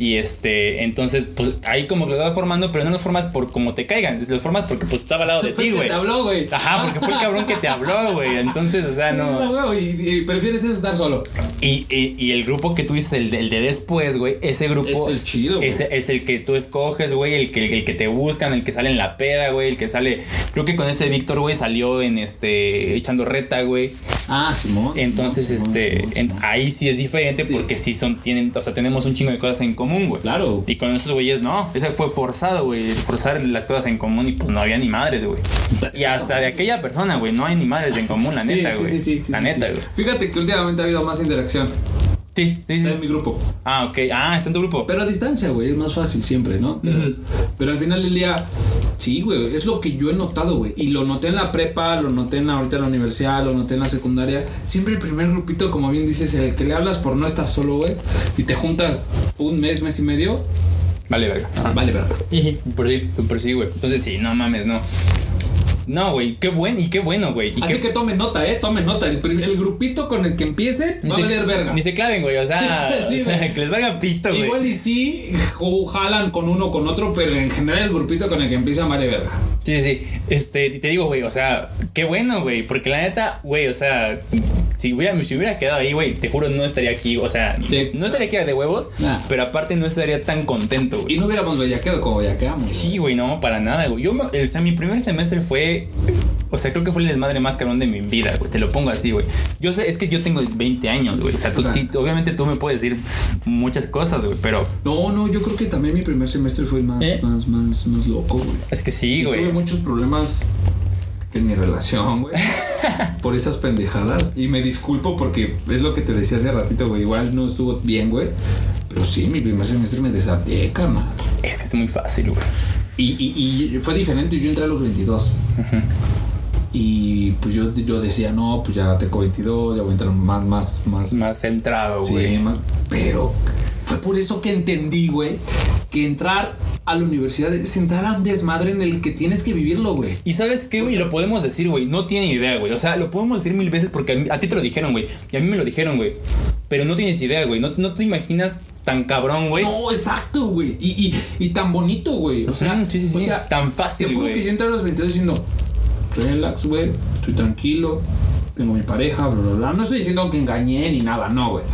Y este, entonces, pues ahí como que lo vas formando, pero no los formas por como te caigan, los formas porque pues estaba al lado de ti, güey. te habló, güey. Ajá, porque fue el cabrón que te habló, güey. Entonces, o sea, no. y, y prefieres eso estar solo. Y, y, y el grupo que tú dices, el de, el de después, güey, ese grupo. Es el chido, güey. Ese es el que tú escoges, güey, el que, el que te buscan, el que sale en la peda, güey, el que sale. Creo que con ese Víctor, güey, salió en este. echando reta, güey. Ah, Simón. Entonces, Simón, este. Simón, en- Simón. ahí sí es diferente porque sí son. tienen O sea, tenemos un chingo de cosas en común, güey. Claro. Y con esos güeyes, no. Ese fue forzado, güey. Forzar las cosas en común y pues no había ni madres, güey. Y hasta de aquella persona, güey, no hay ni madres en común, la neta, güey. sí, sí, sí, La sí, neta, güey. Fíjate que últimamente ha habido más interacción. Sí, sí, sí. Está en mi grupo. Ah, ok. Ah, está en tu grupo. Pero a distancia, güey, es más fácil siempre, ¿no? Pero, al final del día, sí, güey, es lo que yo he notado, güey. Y lo noté en la prepa, lo noté en ahorita en la universidad, lo noté en la secundaria. Siempre el primer grupito, como bien dices, el que le hablas por no estar solo, güey, y te juntas un mes, mes y medio, Vale, verga. Ajá. vale, verga. Por sí, por sí, güey. Entonces sí, no mames, no. No, güey, qué bueno y qué bueno, güey. Así qué- que tomen nota, eh, tomen nota. El, grupito con el que empiece ni va a valer verga. Ni se claven, güey. O sea, Sí, sí, o sea, que les valga pito, güey. Igual y sí, o jalan con uno o con otro, pero en general el grupito con el que empieza vale verga. Sí, sí, sí. Este, te digo, güey, o sea, qué bueno, güey. Porque la neta, güey, o sea, si hubiera, si hubiera quedado ahí, güey, te juro, no estaría aquí. O sea, Sí. no estaría aquí de huevos, Nah. pero aparte no estaría tan contento, güey. Y no hubiéramos bellaqueado como bellaqueamos. Sí, güey, no, para nada, güey. Yo, o sea, mi primer semestre fue. O sea, creo que fue el desmadre más cabrón de mi vida, güey. Te lo pongo así, güey. Yo sé, es que yo tengo 20 años, güey. O sea, tú, obviamente tú me puedes decir muchas cosas, güey, pero No, no, yo creo que también mi primer semestre fue más, ¿Eh? más, más, más loco, güey. es que sí, güey. tuve muchos problemas en mi relación, güey. por esas pendejadas. Y me disculpo porque es lo que te decía hace ratito, güey. Igual no estuvo bien, güey. Pero sí, mi primer semestre me desaté, carnal. Es que es muy fácil, güey. Y, y, y fue diferente. Yo entré a los 22. Y pues yo, yo decía, no, pues ya tengo 22, ya voy a entrar más, más, más. Más centrado, sí, güey. más. Pero fue por eso que entendí, güey, que entrar a la universidad es entrar a un desmadre en el que tienes que vivirlo, güey. Y sabes qué, güey, lo podemos decir, güey. No tiene idea, güey. O sea, lo podemos decir mil veces porque a, mí- a ti te lo dijeron, güey. Y a mí me lo dijeron, güey. Pero no tienes idea, güey. No, no te imaginas tan cabrón, güey. No, exacto, güey. Y, y, y tan bonito, güey. O sea, sí, sí, sí. o sea, Tan fácil, güey. que yo entré a los 22 diciendo, relax, güey, estoy tranquilo, tengo mi pareja, bla, bla, bla. No estoy diciendo que engañé ni nada, no, güey.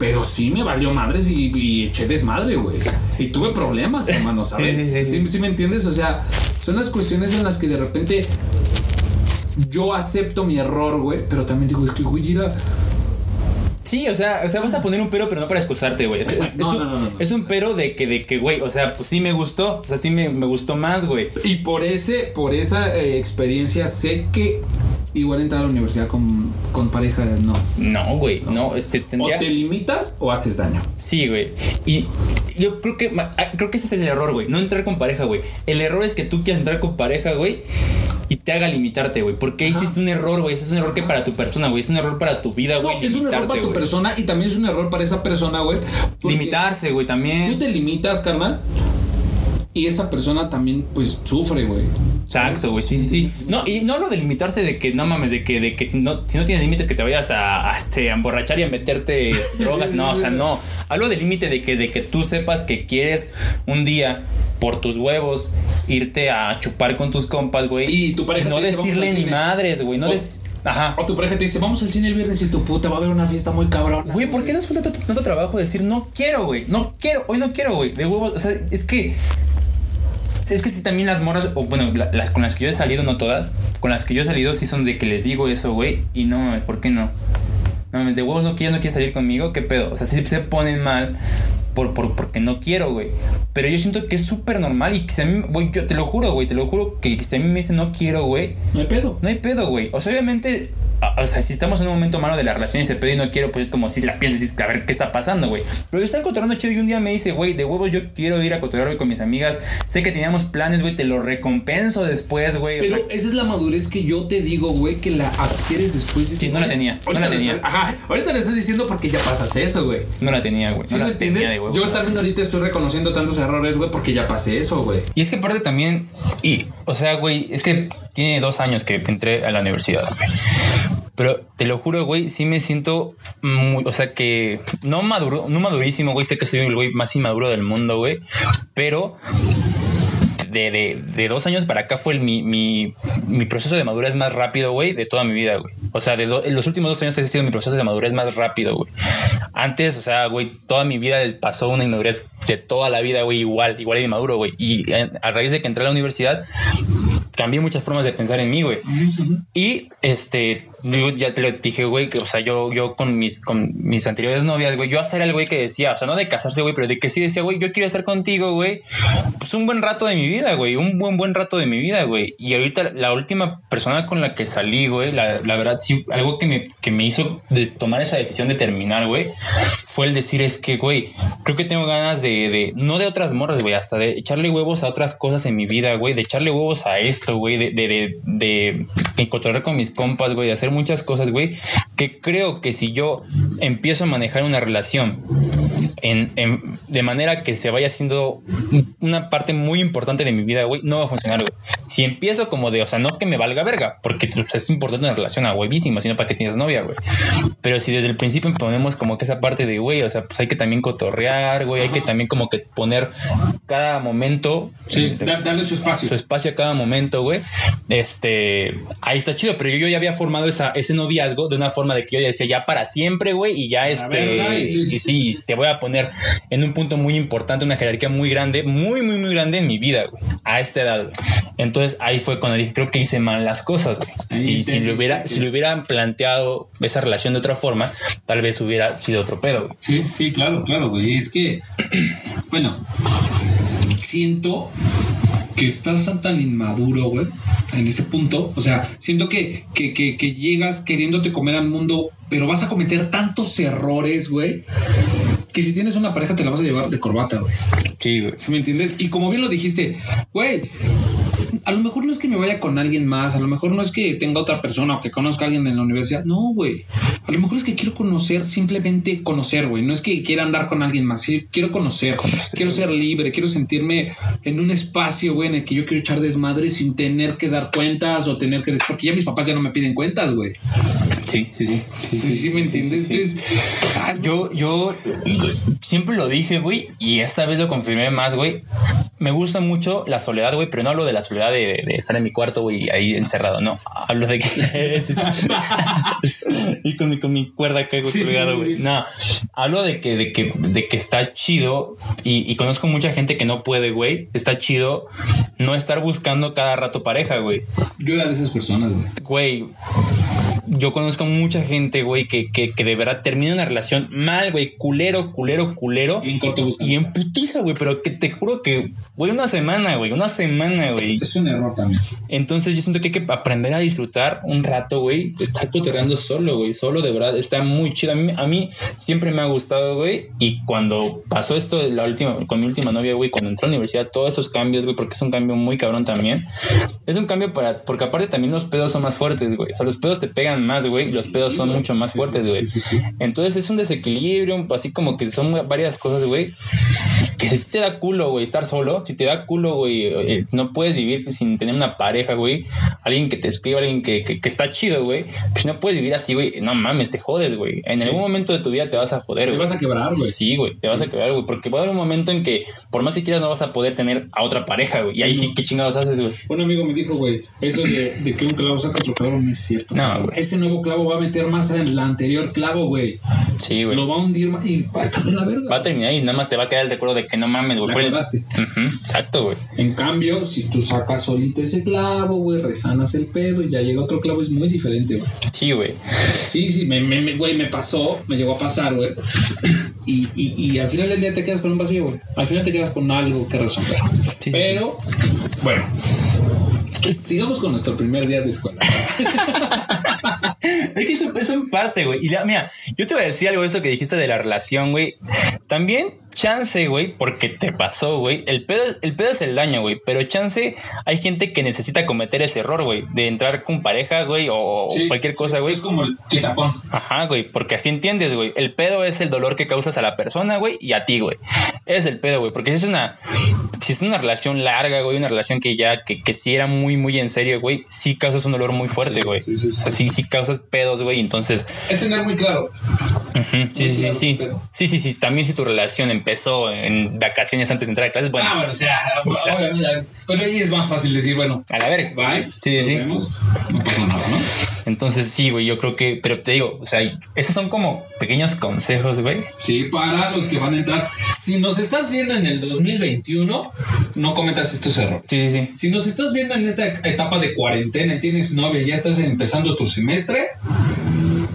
Pero sí me valió madres y, y eché desmadre, güey. Sí tuve problemas, hermano, ¿sabes? Sí, sí, sí, sí. ¿Sí me entiendes? O sea, son las cuestiones en las que de repente yo acepto mi error, güey, pero también digo, es que, güey, era... Sí, o sea, o sea, vas a poner un pero, pero no para excusarte, güey. Es, es- es No, un, no, no, no, no. es un pero de que, de que, güey, o sea, pues sí me gustó. O sea, sí me, me gustó más, güey. Y por ese, por esa eh, experiencia sé que igual entrar a la universidad con, con pareja no. No, güey, no, este tendría. O te limitas o haces daño. Sí, güey. Y yo creo que ah, creo que ese es el error, güey. No entrar con pareja, güey. El error es que tú quieras entrar con pareja, güey. Y te haga limitarte, güey. Porque ese es un error, güey. Ese es un error que para tu persona, güey. Es un error para tu vida, No, güey. es un error para tu persona y también es un error para esa persona, güey. Limitarse, güey, Tú también. te limitas, carnal. Y esa persona también, pues, sufre, güey. Exacto, güey, sí, sí, sí. No, y no hablo de limitarse de que, no mames, de que, de que si no, si no tienes límites que te vayas a, a, este, a emborrachar y a meterte drogas, no, o sea, no. Hablo del límite de que, de que tú sepas que quieres un día por tus huevos irte a chupar con tus compas, güey. Y tu pareja no te dice, "Vamos decirle al ni cine". madres, güey, no O-. Ajá. O tu pareja te dice, vamos al cine el viernes y tu puta va a haber una fiesta muy cabrona. Güey, ¿por qué cuesta tanto, tanto trabajo decir no quiero, güey? No quiero, hoy no quiero, güey. De huevos, o sea, es que. Es que sí, también las morras, o bueno, la- las con las que yo he salido, no todas, con las que yo he salido sí son de que les digo eso, güey, y no, ¿por qué no? No mames, de huevos no quieres, no quieres salir conmigo, ¿qué pedo? O sea, sí se ponen mal por, por, porque no quiero, güey. Pero yo siento que es súper normal y que si a mí, güey, yo te lo juro, güey, te lo juro que si a mí me dicen no quiero, güey, No hay pedo. no hay pedo, güey. O sea, obviamente, o sea, si estamos en un momento malo de la relación y se pedo y no quiero, pues es como si la piensas y dices, a ver qué está pasando, güey. Pero yo estaba cotorreando chido y un día me dice, güey, de huevos yo quiero ir a cotorrear hoy con mis amigas. Sé que teníamos planes, güey, te lo recompenso después, güey. O Pero sea, esa es la madurez que yo te digo, güey, que la adquieres después. Sí, no la tenía, no la tenía. estás- ajá, ahorita le estás diciendo porque ya pasaste eso, güey. no la tenía, güey. ¿Sí no me tenía entiendes? de huevos, yo también ahorita estoy reconociendo tantos errores, güey, porque ya pasé eso, güey. Y es que aparte también, y, o sea, güey, es que tiene dos años que entré a la universidad. Pero te lo juro, güey, sí me siento muy, o sea, que no maduro, no madurísimo, güey, sé que soy el güey más inmaduro del mundo, güey, pero de, de, de dos años para acá fue mi, mi, proceso de madurez más rápido, güey, de toda mi vida, güey. O sea, de do- en los últimos dos años ese ha sido mi proceso de madurez más rápido, güey. Antes, o sea, güey, toda mi vida pasó una inmadurez de toda la vida, güey, igual, igual de inmaduro, güey. Y a raíz de que entré a la universidad, cambié muchas formas de pensar en mí, güey. Y este, yo ya te lo dije, güey, que, o sea, yo, yo con mis, con mis anteriores novias, güey, yo hasta era el güey que decía, o sea, no de casarse, güey, pero de que sí decía, güey, yo quiero estar contigo, güey, pues un buen rato de mi vida, güey, un buen, buen rato de mi vida, güey. Y ahorita la última persona con la que salí, güey, la, la verdad, sí, algo que me, que me hizo de tomar esa decisión de terminar, güey, fue el decir, es que, güey, creo que tengo ganas de, de no de otras morras, güey, hasta de echarle huevos a otras cosas en mi vida, güey, de echarle huevos a esto, güey, de, de, de, de encontrar con mis compas, güey, de hacer muchas cosas, güey, que creo que si yo empiezo a manejar una relación en, en- de manera que se vaya haciendo una parte muy importante de mi vida, güey, no va a funcionar, güey. Si empiezo como de, o sea, no que me valga verga, porque pues, es importante una relación a huevísimo, sino para que tienes novia, güey. Pero si desde el principio ponemos como que esa parte de, güey, o sea, pues hay que también cotorrear, güey, hay que también como que poner cada momento Sí, da- darle su espacio. su espacio a cada momento, güey. Este, ahí está chido, pero yo, yo ya había formado esa, ese noviazgo de una forma de que yo ya decía ya para siempre, güey, y ya este, y sí, sí, y sí, te voy a poner en un punto muy importante, una jerarquía muy grande, muy, muy, muy grande en mi vida, güey, a esta edad, güey. Entonces ahí fue cuando dije, creo que hice mal las cosas, güey. Si, si, entendiste hubiera, si le hubieran planteado esa relación de otra forma, tal vez hubiera sido otro pedo, güey. Sí, sí, claro, claro, güey. Es que, bueno, siento que estás tan, tan inmaduro, güey, en ese punto. O sea, siento que, que, que, que llegas queriéndote comer al mundo, pero vas a cometer tantos errores, güey, que si tienes una pareja te la vas a llevar de corbata, güey. Sí, güey. ¿Sí me entiendes? Y como bien lo dijiste, güey, a lo mejor no es que me vaya con alguien más, a lo mejor no es que tenga otra persona o que conozca a alguien en la universidad. No, güey. A lo mejor es que quiero conocer, simplemente conocer, güey. No es que quiera andar con alguien más, sí, quiero conocer, Conocer, quiero ser libre, quiero sentirme en un espacio, güey, en el que yo quiero echar desmadre sin tener que dar cuentas o tener que... Porque ya mis papás ya no me piden cuentas, güey. Sí, sí, sí. Sí, sí, me entiendes. Entonces, ah, Yo, yo siempre lo dije, güey, y esta vez lo confirmé más, güey. Me gusta mucho la soledad, güey, pero no hablo de la soledad de, de estar en mi cuarto, güey, ahí encerrado, no. Hablo de que. y con mi, con mi cuerda acá, güey, colgado, güey. No. Hablo de que, de que, de que está chido, y, y conozco mucha gente que no puede, güey. Está chido no estar buscando cada rato pareja, güey yo era de esas personas, güey. güey, yo conozco mucha gente, güey, que, que, que de verdad termina una relación mal, güey, culero, culero, culero. Y en corto. Y en putiza, güey, pero que te juro que, güey, una semana, güey, una semana, güey. Es un error también. Entonces yo siento que hay que aprender a disfrutar un rato, güey, estar cotorreando solo, güey, solo de verdad, está muy chido. A mí, a mí siempre me ha gustado, güey, y cuando pasó esto la última, con mi última novia, güey, cuando entré a la universidad, todos esos cambios, güey, porque es un cambio muy cabrón también, es un cambio para, porque aparte también los pedos son más fuertes, güey, o sea, los pedos te pegan pegan más, güey, los pedos son mucho más fuertes, güey. sí, sí, sí. Entonces es un desequilibrio, así como que son varias cosas, güey. Que si te da culo, güey, estar solo, si te da culo, güey, eh, no puedes vivir sin tener una pareja, güey. Alguien que te escriba, alguien que, que, que está chido, güey. Pues no puedes vivir así, güey. No mames, te jodes, güey. En Sí. algún momento de tu vida te vas a joder, Te güey. vas a quebrar, güey. Sí, güey, te vas a quedar, güey, porque va a haber un momento en que, por más que quieras, no vas a poder tener a otra pareja, güey. Y ahí Sí. ¿qué chingados haces, güey? Un amigo me dijo, güey, eso de, de que un clavo saca otro clavo no es cierto. No, güey. Ese nuevo clavo va a meter más en el anterior clavo, güey. Sí, güey. Lo va a hundir más y va a estar de la verga. Va a terminar y nada más te va a quedar el recuerdo de que no mames, güey. Fue el... exacto, güey. En cambio, si tú sacas solito ese clavo, güey, resanas el pedo y ya llega otro clavo, es muy diferente, güey. Sí, güey. Sí, sí, me, me, me- güey, me pasó, me llegó a pasar, güey. Y, y, y al final del día te quedas con un vacío, güey. Al final te quedas con algo que resolver. sí, Pero, bueno, sigamos con nuestro primer día de escuela. Es que eso, eso en parte, güey. Y la- mira, yo te voy a decir algo de eso que dijiste de la relación, güey. También chance, güey, porque te pasó, güey. El pedo, el pedo es el daño, güey. Pero chance, hay gente que necesita cometer ese error, güey. De entrar con pareja, güey, o Sí, cualquier cosa, güey. Es como el quitapón. Ajá, güey, porque así entiendes, güey. El pedo es el dolor que causas a la persona, güey, y a ti, güey. Es el pedo, güey, porque si es una si es una relación larga, güey, una relación que ya que, que sí era muy muy en serio, güey, sí causas un dolor muy fuerte, güey. sí, sí, sí. O sea, sí sí causas pedos, güey, entonces Es tener muy claro. sí, sí, sí, claro, sí. pedo. Sí, sí, sí, también si tu relación empezó en vacaciones antes de entrar a clases, bueno, Ah, bueno, o sea, obviamente, pero ahí es más fácil decir, bueno, a la verga. bye, Sí, nos sí. vemos, no pasa nada, ¿no? Entonces sí, güey, yo creo que, pero te digo, o sea, esos son como pequeños consejos, güey. Sí, para los que van a entrar. Si nos estás viendo en el 2021, no cometas estos errores. Sí, sí, sí. Si nos estás viendo en esta etapa de cuarentena y tienes novia y ya estás empezando tu semestre,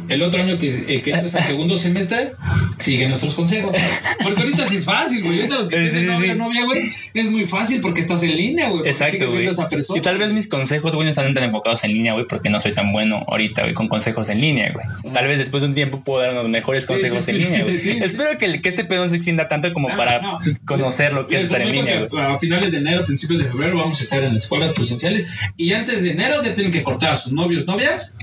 el otro año que, eh, que entras al segundo semestre, sigue nuestros consejos. Porque ahorita sí es fácil, güey. Ahorita los que Sí, tienen sí, novia, sí. novia, güey, es muy fácil porque estás en línea, güey. Exacto, güey. Y tal vez mis consejos, güey, no están tan enfocados en línea, güey, porque no soy tan bueno ahorita, güey, con consejos en línea, güey. Tal vez después de un tiempo puedo dar unos mejores consejos en línea, güey. Espero que, que este pedo no se extienda tanto como Ah, para no. conocer lo que es estar en línea, güey. A finales de enero, principios de febrero, vamos a estar en escuelas presenciales. Y antes de enero ya tienen que cortar a sus novios, novias.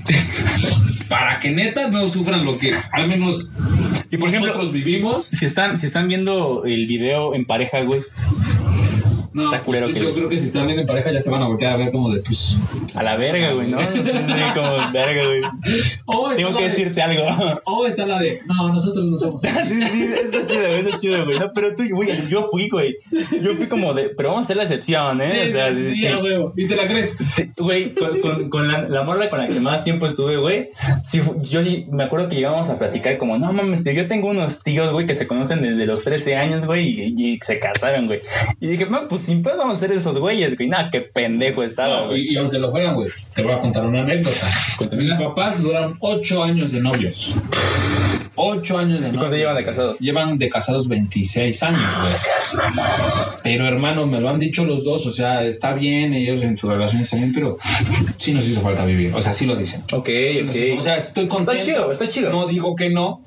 para que neta no sufran lo que al menos Y por ejemplo, nosotros vivimos. si están, si están viendo el video en pareja, güey, No, Está pues, yo, que yo les- creo que si están viendo en pareja ya se van a voltear a ver como de pues. a la verga, güey, ¿no? Sí, sí, como verga, güey. O está Tengo que de- decirte algo. O está la de. No, nosotros no somos. Sí, sí, está chido, güey, está chido, güey. No, pero tú, güey, yo fui, güey. Yo fui como de, pero vamos a hacer la excepción, ¿eh? O sea, sí, sí, sí. huevo. Y te la crees. Sí, güey, con, con, con la, la morra con la que más tiempo estuve, güey. Sí, yo sí me acuerdo que llegamos a platicar como, no mames, pero yo tengo unos tíos, güey, que se conocen desde los 13 años, güey, y, y se casaron, güey. Y dije, no, pues sin pedo vamos a ser esos güeyes, güey. Nada, qué pendejo estaba, No, y, y aunque lo fueran, güey, te voy a contar una anécdota. Mis papás duraron ocho años de novios. Ocho años de ¿Y cuánto novios. llevan de casados? Llevan de casados 26 años, güey. Pero hermano, me lo han dicho los dos, o sea, está bien, ellos en su relación están bien, pero sí nos hizo falta vivir, o sea, sí lo dicen. Ok, Sí hizo- O sea, estoy contento. Está chido, está chido. No digo que no,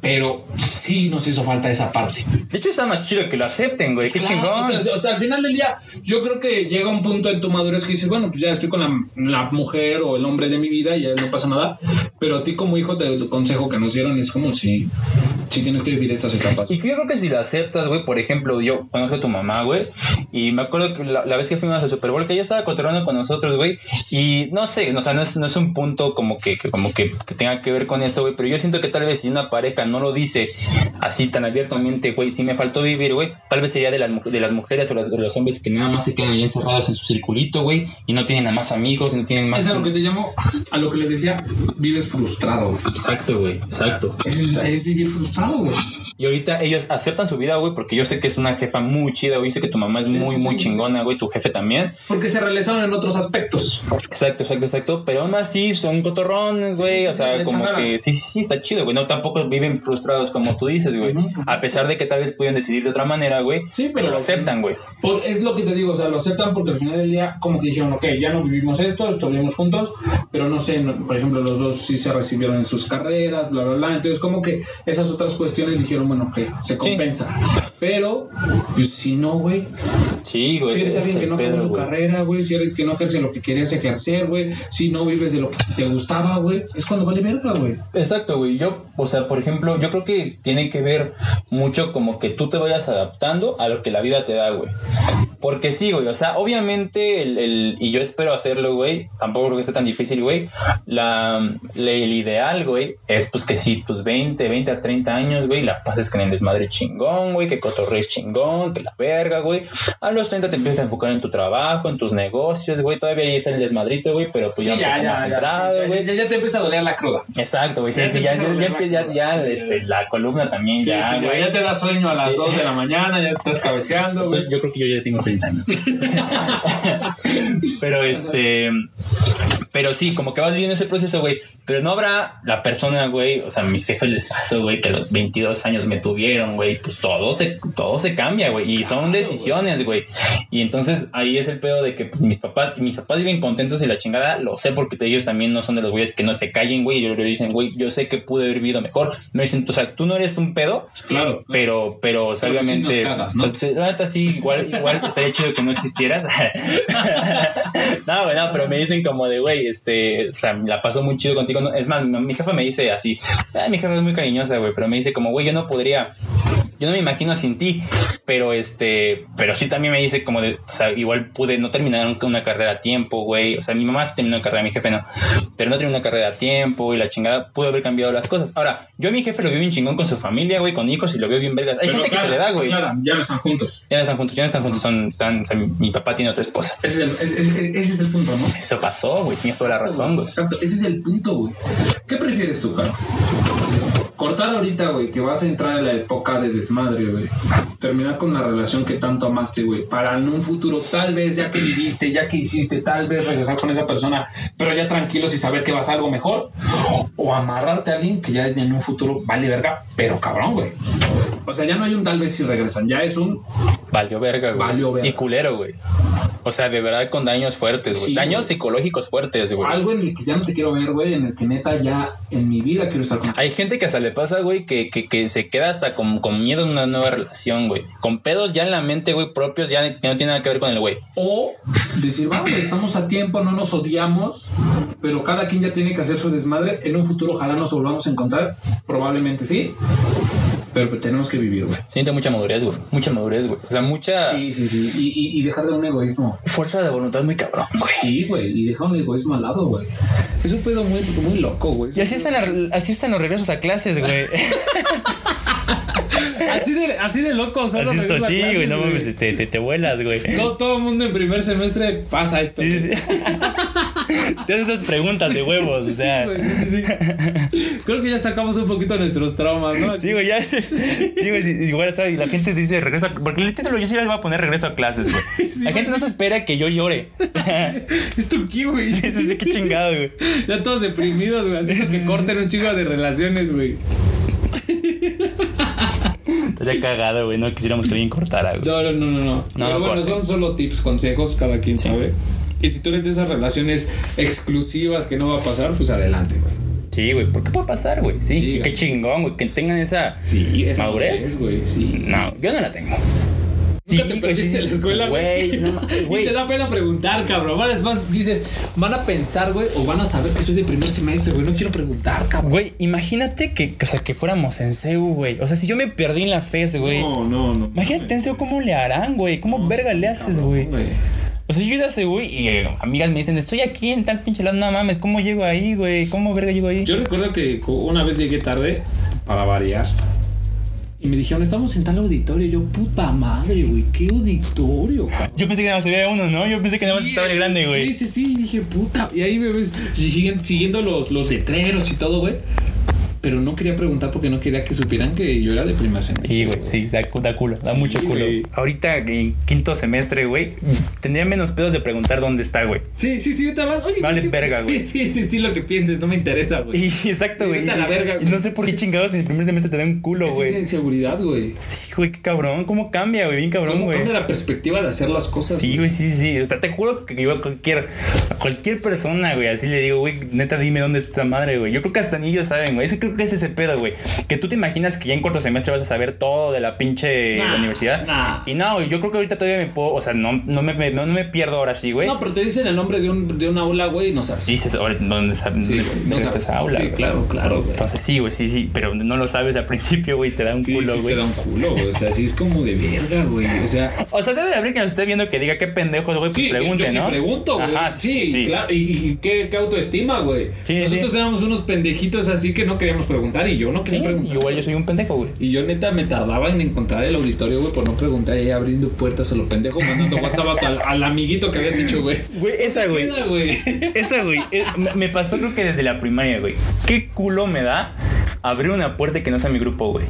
pero sí nos hizo falta esa parte. De hecho, está más chido que lo acepten, güey. Qué Claro, chingón. O sea, o sea, al final del día, yo creo que llega un punto en tu madurez que dices, bueno, pues ya estoy con la, la mujer o el hombre de mi vida y ya no pasa nada. Pero a ti como hijo, te, el consejo que nos dieron es como si, si tienes que vivir estas etapas. Y yo creo que si lo aceptas, güey, por ejemplo, yo conozco a tu mamá, güey, y me acuerdo que la, la vez que fuimos a Super Bowl, que ella estaba cotorreando con nosotros, güey, y no sé, o sea, no es, no es un punto como que, que como que, que tenga que ver con esto, güey, pero yo siento que tal vez si una pareja no lo dice así tan abiertamente, güey, si me faltó vivir, güey, tal vez sería de las, de las mujeres o las- de los hombres que nada más se quedan ahí encerrados en su circulito, güey, y no tienen nada más amigos, no tienen más... Es a lo que te llamo, a lo que les decía, vives frustrado. Exacto, güey, exacto. Es, es vivir frustrado, güey. Y ahorita ellos aceptan su vida, güey, porque yo sé que es una jefa muy chida, güey. Sé que tu mamá es muy, muy chingona, güey. Tu jefe también. Porque se realizaron en otros aspectos. Exacto, exacto, exacto. Pero aún así son cotorrones, güey. Sí, o sea, como que ganas. sí, sí, sí, está chido, güey. No, tampoco viven frustrados como tú dices, güey. A pesar de que tal vez pueden decidir de otra manera, güey. Sí, Pero lo aceptan, güey. Es lo que te digo, o sea, lo aceptan porque al final del día, como que dijeron, ok, ya no vivimos esto, estuvimos juntos, pero no sé, no- por ejemplo, los dos sí se recibieron en sus carreras, bla, bla, bla. Entonces, como que esas otras cuestiones dijeron, bueno, que se compensa. Pero, pues si no, güey, Sí, güey. si eres alguien que no pedo, su carrera, güey, si eres que no ejerce lo que querías ejercer, güey, si no vives de lo que te gustaba, güey, es cuando vale verga, güey. Exacto, güey. Yo, o sea, por ejemplo, yo creo que tiene que ver mucho como que tú te vayas adaptando a lo que la vida te da, güey. Porque sí, güey. O sea, obviamente, el, el- y yo espero hacerlo, güey. Tampoco creo que sea tan difícil, güey. La, la- el ideal, güey, es pues que sí, tus 20, 20 a 30 años, güey, la pases con el desmadre chingón, güey, que cotorrees chingón, que la verga, güey. A los 30 te empiezas a enfocar en tu trabajo, en tus negocios, güey. Todavía ahí está el desmadrito, güey, pero pues ya, un poco más centrado, güey. ya, ya te empieza a doler la cruda. Exacto, güey. Sí, Ya sí, ya, ya, ya, ya, este, la columna también, Sí, ya, sí, ya, güey. ya te da sueño a las Sí. 2 de la mañana, ya te estás cabeceando, güey. Yo creo que yo ya tengo 30 años. pero este. Pero sí, como que vas viviendo ese proceso, güey. Pero no habrá la persona, güey. O sea, a mis jefes les pasó, güey, que a los 22 años me tuvieron, güey. Pues todo se, todo se cambia, güey. Y son decisiones, güey. Y entonces ahí es el pedo de que pues, mis papás, y mis papás viven contentos y la chingada, lo sé porque ellos también no son de los güeyes que no se callen, güey. Y ellos le dicen, güey, yo sé que pude haber vivido mejor. Me dicen, o sea, tú no eres un pedo, Claro. pero, pero, o sea, Pero sí obviamente, nos cagas, ¿no? pues, la neta sí, igual, igual estaría chido que no existieras. no, güey, no, pero me dicen como de, güey, este, o sea, la paso muy chido contigo. No, Es más, mi, jefa me dice así, ah, mi jefa es muy cariñosa, güey, pero me dice como, güey, yo no podría, yo no me imagino sin ti, pero este, pero sí también me dice como de, o sea, igual pude no terminar un- una carrera a tiempo, güey, o sea, mi mamá sí terminó una carrera, mi jefe no, pero no terminó una carrera a tiempo y la chingada pudo haber cambiado las cosas. Ahora, yo a mi jefe lo veo bien chingón con su familia, güey, con hijos y lo veo bien vergas. Hay gente que se le da, güey. Claro, ya no están juntos. Ya no están juntos, ya no están juntos, son, están, o sea, mi, mi papá tiene otra esposa. Ese es el, ese- ese es el punto, ¿no? Eso pasó, güey, tienes toda la razón, güey. Exacto, ese es el punto, güey. ¿Qué prefieres tú, Carlos? Cortar ahorita, güey, que vas a entrar en la época de desmadre, güey. Terminar con la relación que tanto amaste, güey. Para en un futuro, tal vez ya que viviste, ya que hiciste, tal vez regresar con esa persona, pero ya tranquilos y saber que vas a algo mejor. O amarrarte a alguien que ya en un futuro vale verga, pero cabrón, güey. O sea, ya no hay un tal vez si regresan, ya es un Valió verga, güey. Valió verga. Y culero, güey. O sea, de verdad con daños fuertes, güey. Sí, daños güey. psicológicos fuertes, güey. algo en el que ya no te quiero ver, güey, en el que neta ya en mi vida quiero estar contigo. Hay gente que hasta le pasa, güey, que, que, se queda hasta con, con miedo en una nueva relación, güey. Con pedos ya en la mente, güey, propios, ya no tiene nada que ver con el güey. O decir, vamos, estamos a tiempo, no nos odiamos, pero cada quien ya tiene que hacer su desmadre. En un futuro ojalá nos volvamos a encontrar, probablemente sí, pero pues tenemos que vivir, güey. Siente mucha madurez, güey. Mucha madurez, güey. O sea, mucha Sí, sí, sí. Y, y- y dejar de un egoísmo. fuerza de voluntad muy cabrón, güey. Sí, güey. Y dejar un egoísmo al lado, güey. Es un pedo muy, muy loco, güey. Y así están, la- así están los regresos a clases, güey. Así de, así de locos son los Así a sí, güey, no mames, te, te, te vuelas, güey. Todo, todo el mundo en primer semestre pasa esto. Sí, sí, güey. sí. Te haces esas preguntas de huevos, o sea. Sí, güey, sí, sí. Creo que ya sacamos un poquito nuestros traumas, ¿no? Sí, güey, ya. Sí, güey, igual, ¿sabes? Y la gente dice regreso a... Porque el título yo sí les voy a poner regreso a clases, güey. La gente no se espera que yo llore. Esto aquí, güey. Sí, sí, qué chingado, güey. Ya todos deprimidos, güey. Haciendo que corten un chingo de relaciones, güey. Estaría cagado, güey. No quisiéramos que alguien cortara, güey. No, no, no, no. no. No, Pero bueno, son solo tips, consejos, cada quien sabe. Y si tú eres de esas relaciones exclusivas que no va a pasar, pues adelante, güey. Sí, güey. ¿Por qué puede pasar, güey? Sí, Sí, y qué chingón, güey. Que tengan esa Sí, esa madurez. güey. Sí. No, sí. yo no la tengo. Nunca te perdiste en la escuela, güey, no. Y te da pena preguntar, cabrón. Es más, dices, van a pensar, güey, o van a saber que soy de primer semestre, güey. No quiero preguntar, cabrón. Güey, imagínate que, o sea, que fuéramos en CEU, güey. O sea, si yo me perdí en la FES, güey. No, no, no. Imagínate en CEU cómo le harán, güey. ¿Cómo verga le haces, güey? O sea, yo he ido a CEU y eh, amigas me dicen, estoy aquí en tal pinche lado, no mames, ¿cómo llego ahí, güey? ¿Cómo verga llego ahí? Yo recuerdo que una vez llegué tarde para variar. Y me dijeron, estamos en tal auditorio. Y yo, puta madre, güey, qué auditorio, cabrón. Yo pensé que nada más había uno, ¿no? Yo pensé que nada más Sí, estaba el grande, güey. Sí, sí, sí. Y dije, puta. Y ahí me ves siguiendo los, los letreros y todo, güey. Pero no quería preguntar porque no quería que supieran que yo era de primer semestre. Sí, güey, sí, da, da culo, da Sí, mucho culo. Ahorita en quinto semestre, güey, tendría menos pedos de preguntar dónde está, güey. Sí, sí, sí, ahorita vas. Oye, Vale ¿qué- verga, sí, güey. Sí, sí, sí, lo que pienses, no me interesa, güey. Y exacto, Sí, güey. a la verga, y güey. no sé por qué chingados en el primer semestre te da un culo, Esa güey. es inseguridad, güey. Sí, güey, qué cabrón. ¿Cómo cambia, güey? Bien cabrón, ¿Cómo güey. cambia la perspectiva de hacer las cosas? Sí, güey, sí, sí, sí. O sea, te juro que yo a cualquier, a cualquier persona, güey, así le digo, güey, neta, dime dónde está esta madre, güey. Yo creo que hasta ni ellos saben, güey. Eso creo que es ese pedo, güey. Que tú te imaginas que ya en corto semestre vas a saber todo de la pinche Nah, universidad. nah. Y no, yo creo que ahorita todavía me puedo, o sea, no, no, me, me- no, me pierdo ahora sí, güey. No, pero te dicen el nombre de un, de una aula, güey, y no sabes. Dices, ¿dónde sabes? Sí, no ¿Dónde está sabes. esa aula? Sí, claro, claro, güey. Entonces sí, güey, sí, sí, pero no lo sabes al principio, güey, te da un Sí, culo, sí güey. te da un culo, güey. O sea, sí es como de verga, güey. O sea, O sea, debe de haber que nos esté viendo que diga qué pendejos, güey, pues sí, pregunte, yo sí ¿no? pregunto, güey. Ajá, sí, claro. Y, y qué, qué autoestima, güey. Sí, Nosotros sí. éramos unos pendejitos así que no queríamos preguntar y yo no Sí, quería preguntar. igual yo soy un pendejo, güey. Y yo neta me tardaba en encontrar el auditorio, güey, por no preguntar y ahí abriendo puertas a lo pendejo, mandando WhatsApp al, al amiguito que habías hecho, güey. Güey, esa, güey. Mira, güey. Esa, güey. eh, me- Me pasó creo que desde la primaria, güey. ¿Qué culo me da abrir una puerta que no sea mi grupo, güey?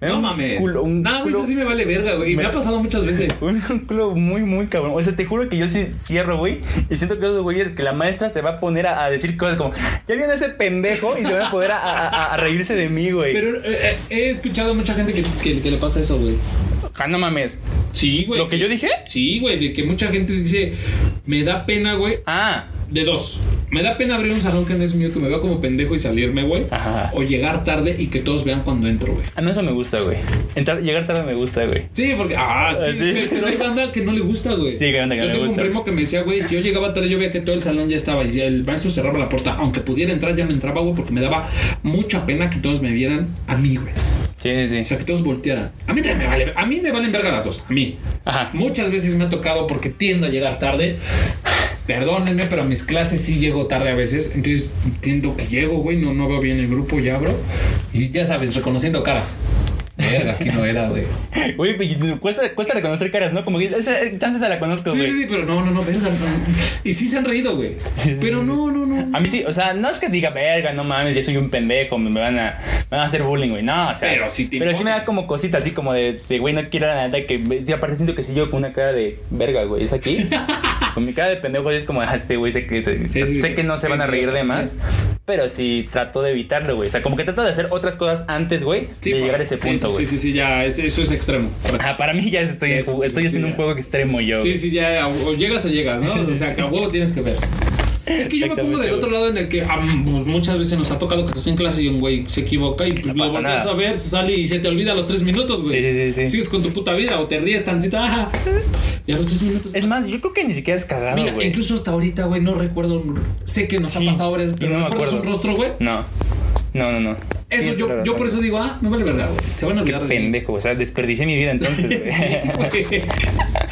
No un mames. Culo, un no, güey, culo- eso sí me vale verga, güey. Y me, Me- ha pasado muchas veces. Un un culo muy, muy cabrón. O sea, te juro que yo sí cierro, güey. Y siento que esos güeyes, que la maestra se va a poner a, a decir cosas como, ya viene ese pendejo y se van a poder a, a- a reírse de mí, güey. Pero eh, eh, he escuchado mucha gente que, que- que le pasa eso, güey. Ah, no mames. Sí, güey. ¿Lo que yo dije? Sí, güey, de que mucha gente dice, me da pena, güey. Ah, De dos. Me da pena abrir un salón que no es mío, que me vea como pendejo y salirme, güey. Ajá. O llegar tarde y que todos vean cuando entro, güey. a mí eso me gusta, güey. Entrar, llegar tarde me gusta, güey. Sí, porque. Ah, sí, Sí, pero hay banda que no le gusta, güey. Sí, que banda que yo no le tengo gusta. un primo que me decía, güey, si yo llegaba tarde, yo veía que todo el salón ya estaba y el maestro cerraba la puerta. Aunque pudiera entrar, ya no entraba, güey, porque me daba mucha pena que todos me vieran a mí, güey. Sí, sí, O sí. sea, que todos voltearan. A mí también me vale. A mí me valen verga las dos. A mí. Ajá. Muchas veces me ha tocado porque tiendo a llegar tarde. Perdónenme, pero a mis clases sí llego tarde a veces. Entonces entiendo que llego, güey. No, no veo bien el grupo, ya abro. Y ya sabes, reconociendo caras. Verga, aquí no era, güey. Güey, cuesta, cuesta reconocer caras, ¿no? Como que esa chance se la conozco, Sí, güey. sí, sí, pero no, no, no, verga. no. Y sí se han reído, güey. Sí, sí, Pero sí. no, no, no. A mí sí, o sea, no es que diga, verga, no mames, yo soy un pendejo, me van a, me van a hacer bullying, güey. No, o sea. Pero sí te Pero sí me da como cosita así como de, de, güey, no quiero la neta que. Sí, aparte siento que sí yo con una cara de verga, güey, es aquí. con mi cara de pendejo es como, ah, este güey, sé que, se- Sí, sí, sé que no se van a reír de más. Pero sí trato de evitarlo, güey. O sea, como que trato de hacer otras cosas antes, güey, Sí, de llegar a ese punto, güey. Sí, sí, sí, ya, es- eso es extremo. Ajá, para mí ya estoy, sí, estoy haciendo un juego extremo yo. Sí, sí, ya, o llegas o llegas, ¿no? O sea, que a huevo tienes que ver. Es que yo me pongo del otro lado en el que ah, pues, muchas veces nos ha tocado que estás en clase y un güey se equivoca y pues No lo volteas a ver, sale y se te olvida a los tres minutos, güey. Sí, sí, sí. Sigues con tu puta vida o te ríes tantito, ajá. Y a los tres minutos. Es más, yo creo que ni siquiera es cagado, Mira, güey. incluso hasta ahorita, güey, no recuerdo. Sé que nos ha pasado ahora, pero no me ¿recuerdas un rostro, güey? No. No, no, no. Eso, yo, yo por eso digo, ah, me vale verdad, güey. Se van a olvidar de mí. Pendejo, o sea, desperdicié mi vida entonces, güey.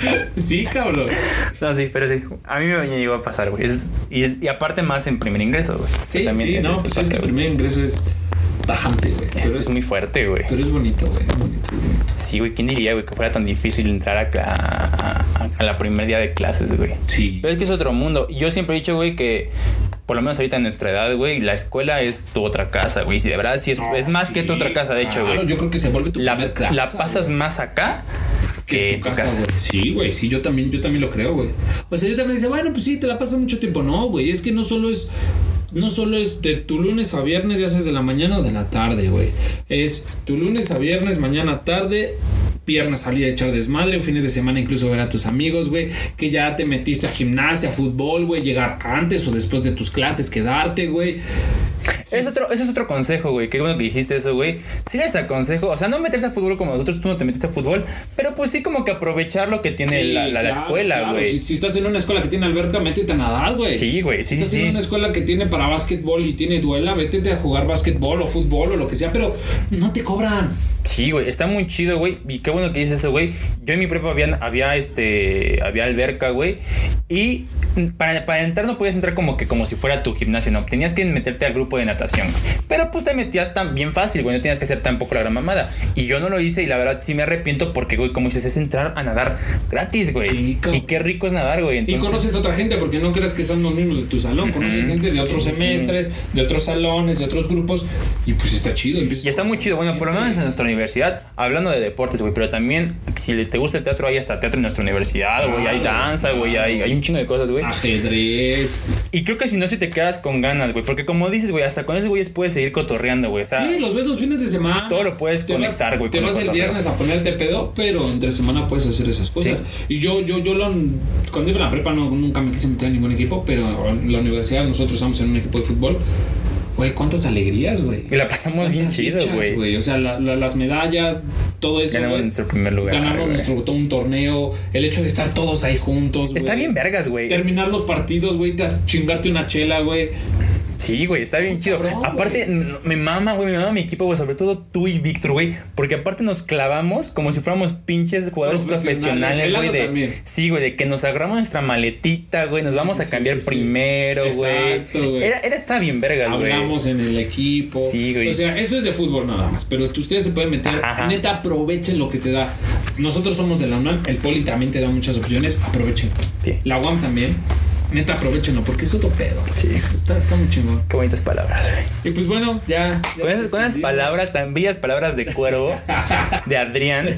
Sí, güey. Cabrón. No, sí, pero sí. A mí me llegó a pasar, güey. Y, aparte más en primer ingreso, güey. Sí, también sí, es- no, pues pasa, es que el güey. primer ingreso es tajante, güey. Es, Pero es muy fuerte, güey. Pero es bonito, güey. Bonito, bonito. Sí, güey. ¿Quién diría, güey, que fuera tan difícil entrar a, a, a- a la primer día de clases, güey? Sí. Pero es que es otro mundo. Yo siempre he dicho, güey, que por lo menos ahorita en nuestra edad, güey, la escuela es tu otra casa, güey. Si de verdad sí es, es más que tu otra casa, de hecho, güey. yo creo que se vuelve tu La, casa. la pasas güey, más acá que, en tu casa, güey. Sí, güey. Sí, yo también, yo también lo creo, güey. O sea, yo también dice, bueno, pues sí, te la pasas mucho tiempo. No, güey. Es que no solo es. No solo es de tu lunes a viernes, ya seas de la mañana o de la tarde, güey. Es tu lunes a viernes, mañana tarde, viernes salir a echar desmadre, fines de semana incluso ver a tus amigos, güey. Que ya te metiste a gimnasia, fútbol, güey. Llegar antes o después de tus clases, quedarte, güey. Es otro, ese es otro consejo, güey. Qué bueno que dijiste eso, güey. Sí les aconsejo, o sea, no meterse a fútbol como nosotros, tú no te metiste a fútbol, pero pues sí como que aprovechar lo que tiene Sí, la, la- escuela, claro. güey. Si, si estás en una escuela que tiene alberca, métete a nadar, güey. Sí, güey, sí, Si estás sí, en sí. una escuela que tiene para básquetbol y tiene duela, vete a jugar básquetbol o fútbol o lo que sea, pero no te cobran. Sí, güey, está muy chido, güey. Y qué bueno que dices eso, güey. Yo en mi prepa había, había este, había alberca, güey. Y para, para entrar no podías entrar como que como si fuera tu gimnasio, no. Tenías que meterte al grupo de natación. Pero pues te metías tan bien fácil, güey. No tenías que hacer tampoco la gran mamada. Y yo no lo hice y la verdad sí me arrepiento porque, güey, como dices, es entrar a nadar gratis, güey. Sí, y qué rico es nadar, güey. Y Entonces, conoces a otra gente, porque no creas que son los mismos de tu salón. Conoces gente de otros Sí, sí, sí. semestres, de otros salones, de otros grupos. Y pues está chido. Y está muy chido. Bueno, por lo menos en nuestra universidad, hablando de deportes, güey, pero también si te gusta el teatro, hay hasta teatro en nuestra universidad, güey. Hay danza, güey. Hay, hay un chingo de cosas, güey. Ajedrez. Y creo que si no, si te quedas con ganas, güey. Porque como dices, güey, hasta con esos güeyes puedes seguir cotorreando, güey. O sea, Sí, los ves los fines de semana. Todo lo puedes Te conectar, güey, Te con vas el viernes a ponerte pedo, pero entre semana puedes hacer esas cosas. Sí. Y yo, yo, yo lo, cuando iba en la prepa no, nunca me quise meter en ningún equipo, pero en la universidad nosotros estamos en un equipo de fútbol. Güey, cuántas alegrías, güey. y la pasamos bien chido, güey. O sea, la- la- las medallas, todo eso. Ganamos güey. nuestro primer lugar. Ganamos nuestro todo un torneo, el hecho de estar todos ahí juntos. Está bien vergas, güey. Terminar los partidos, güey, chingarte una chela, güey. Sí, güey, está bien chido. cabrón, aparte, me mama, güey, me mama mi equipo, güey, sobre todo tú y Víctor, güey, porque aparte nos clavamos como si fuéramos pinches jugadores Profesionales. güey, Velado de también. Sí, güey, de que nos agarramos nuestra maletita, güey, nos vamos sí, a cambiar sí, sí. primero, güey. Exacto, güey. Era, era está bien vergas, güey. Hablamos en el equipo. Sí, güey. O sea, esto es de fútbol nada más. Pero ustedes se pueden meter. Ajá. Neta, aprovechen lo que te da. Nosotros somos de la UNAM. El Poli también te da muchas opciones. Aprovechen. La UAM también. Neta, aprovechenlo porque es otro pedo. Sí. Está, está muy chingón. Qué bonitas palabras, güey. Y pues bueno, ya. ya Con esas, con palabras, tan bellas palabras de cuervo, de Adrián,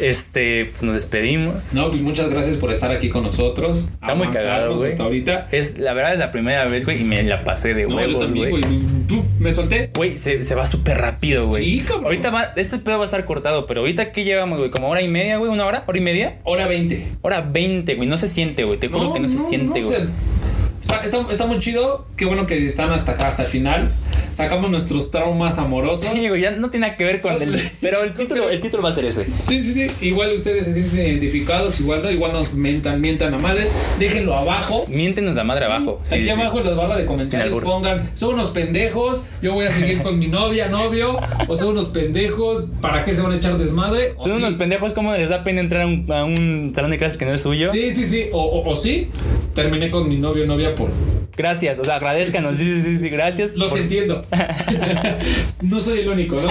este, pues nos despedimos. No, pues muchas gracias por estar aquí con nosotros. Está muy cagado, güey. Hasta ahorita. Es, la verdad es la primera vez, güey, y me la pasé de No, huevos, también, güey. güey. Me solté. Güey, se, se va súper rápido, güey. Sí, cabrón. Ahorita va, este pedo va a estar cortado, pero ahorita ¿qué llevamos, güey? ¿Como hora y media, güey? ¿Una hora? ¿Hora y media? Hora 20. Hora 20, güey. No se siente, güey. Te juro que no, se siente, está, está muy chido. Qué bueno que están hasta acá, hasta el final. Sacamos nuestros traumas amorosos. Sí, güey, ya no tiene nada que ver con el. Pero el título, el título va a ser ese. Sí, sí, sí. Igual ustedes se sienten identificados, igual no, igual nos mentan, mientan a madre. Déjenlo abajo. Miéntenos la madre abajo. Sí, Aquí sí, abajo en las barras de comentarios pongan, son unos pendejos, yo voy a seguir con mi novia, novio, o son unos pendejos, ¿para qué se van a echar desmadre? O Son unos pendejos, ¿cómo les da pena entrar a un, a un salón de clases que no es suyo? Sí, sí, sí, o, o, o sí, terminé con mi novio, novia por... Gracias, o sea, agradezcanos. Sí, sí, sí, sí, gracias. Los por- entiendo. no soy el único, ¿no?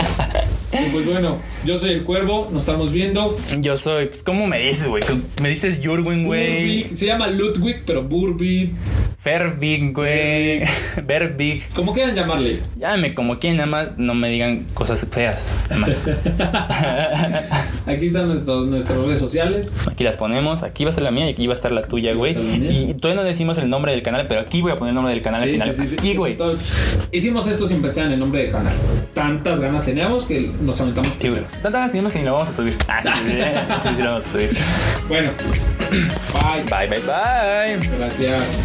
Y pues bueno, yo soy el cuervo, nos estamos viendo. Yo soy, pues, ¿cómo me dices, güey? Me dices Jurgen, güey. Se llama Ludwig, pero Burby. Ferbig, güey. Verbig. Como quieran llamarle. Llámame como quieran, nada más no me digan cosas feas. Además, Aquí están nuestros, nuestras redes sociales. aquí las ponemos. Aquí va a estar la mía y aquí va a estar la tuya, güey. Y todavía no decimos el nombre del canal, pero aquí voy a poner el nombre del canal al final. sí, sí, sí. aquí, güey. Hicimos esto sin pensar en el nombre del canal. Tantas ganas teníamos que nos aventamos. Sí, güey. Tantas tenemos que ni lo vamos a subir. Sí, sí, sí, lo vamos a subir. Bueno, bye. Bye, bye, bye. Gracias.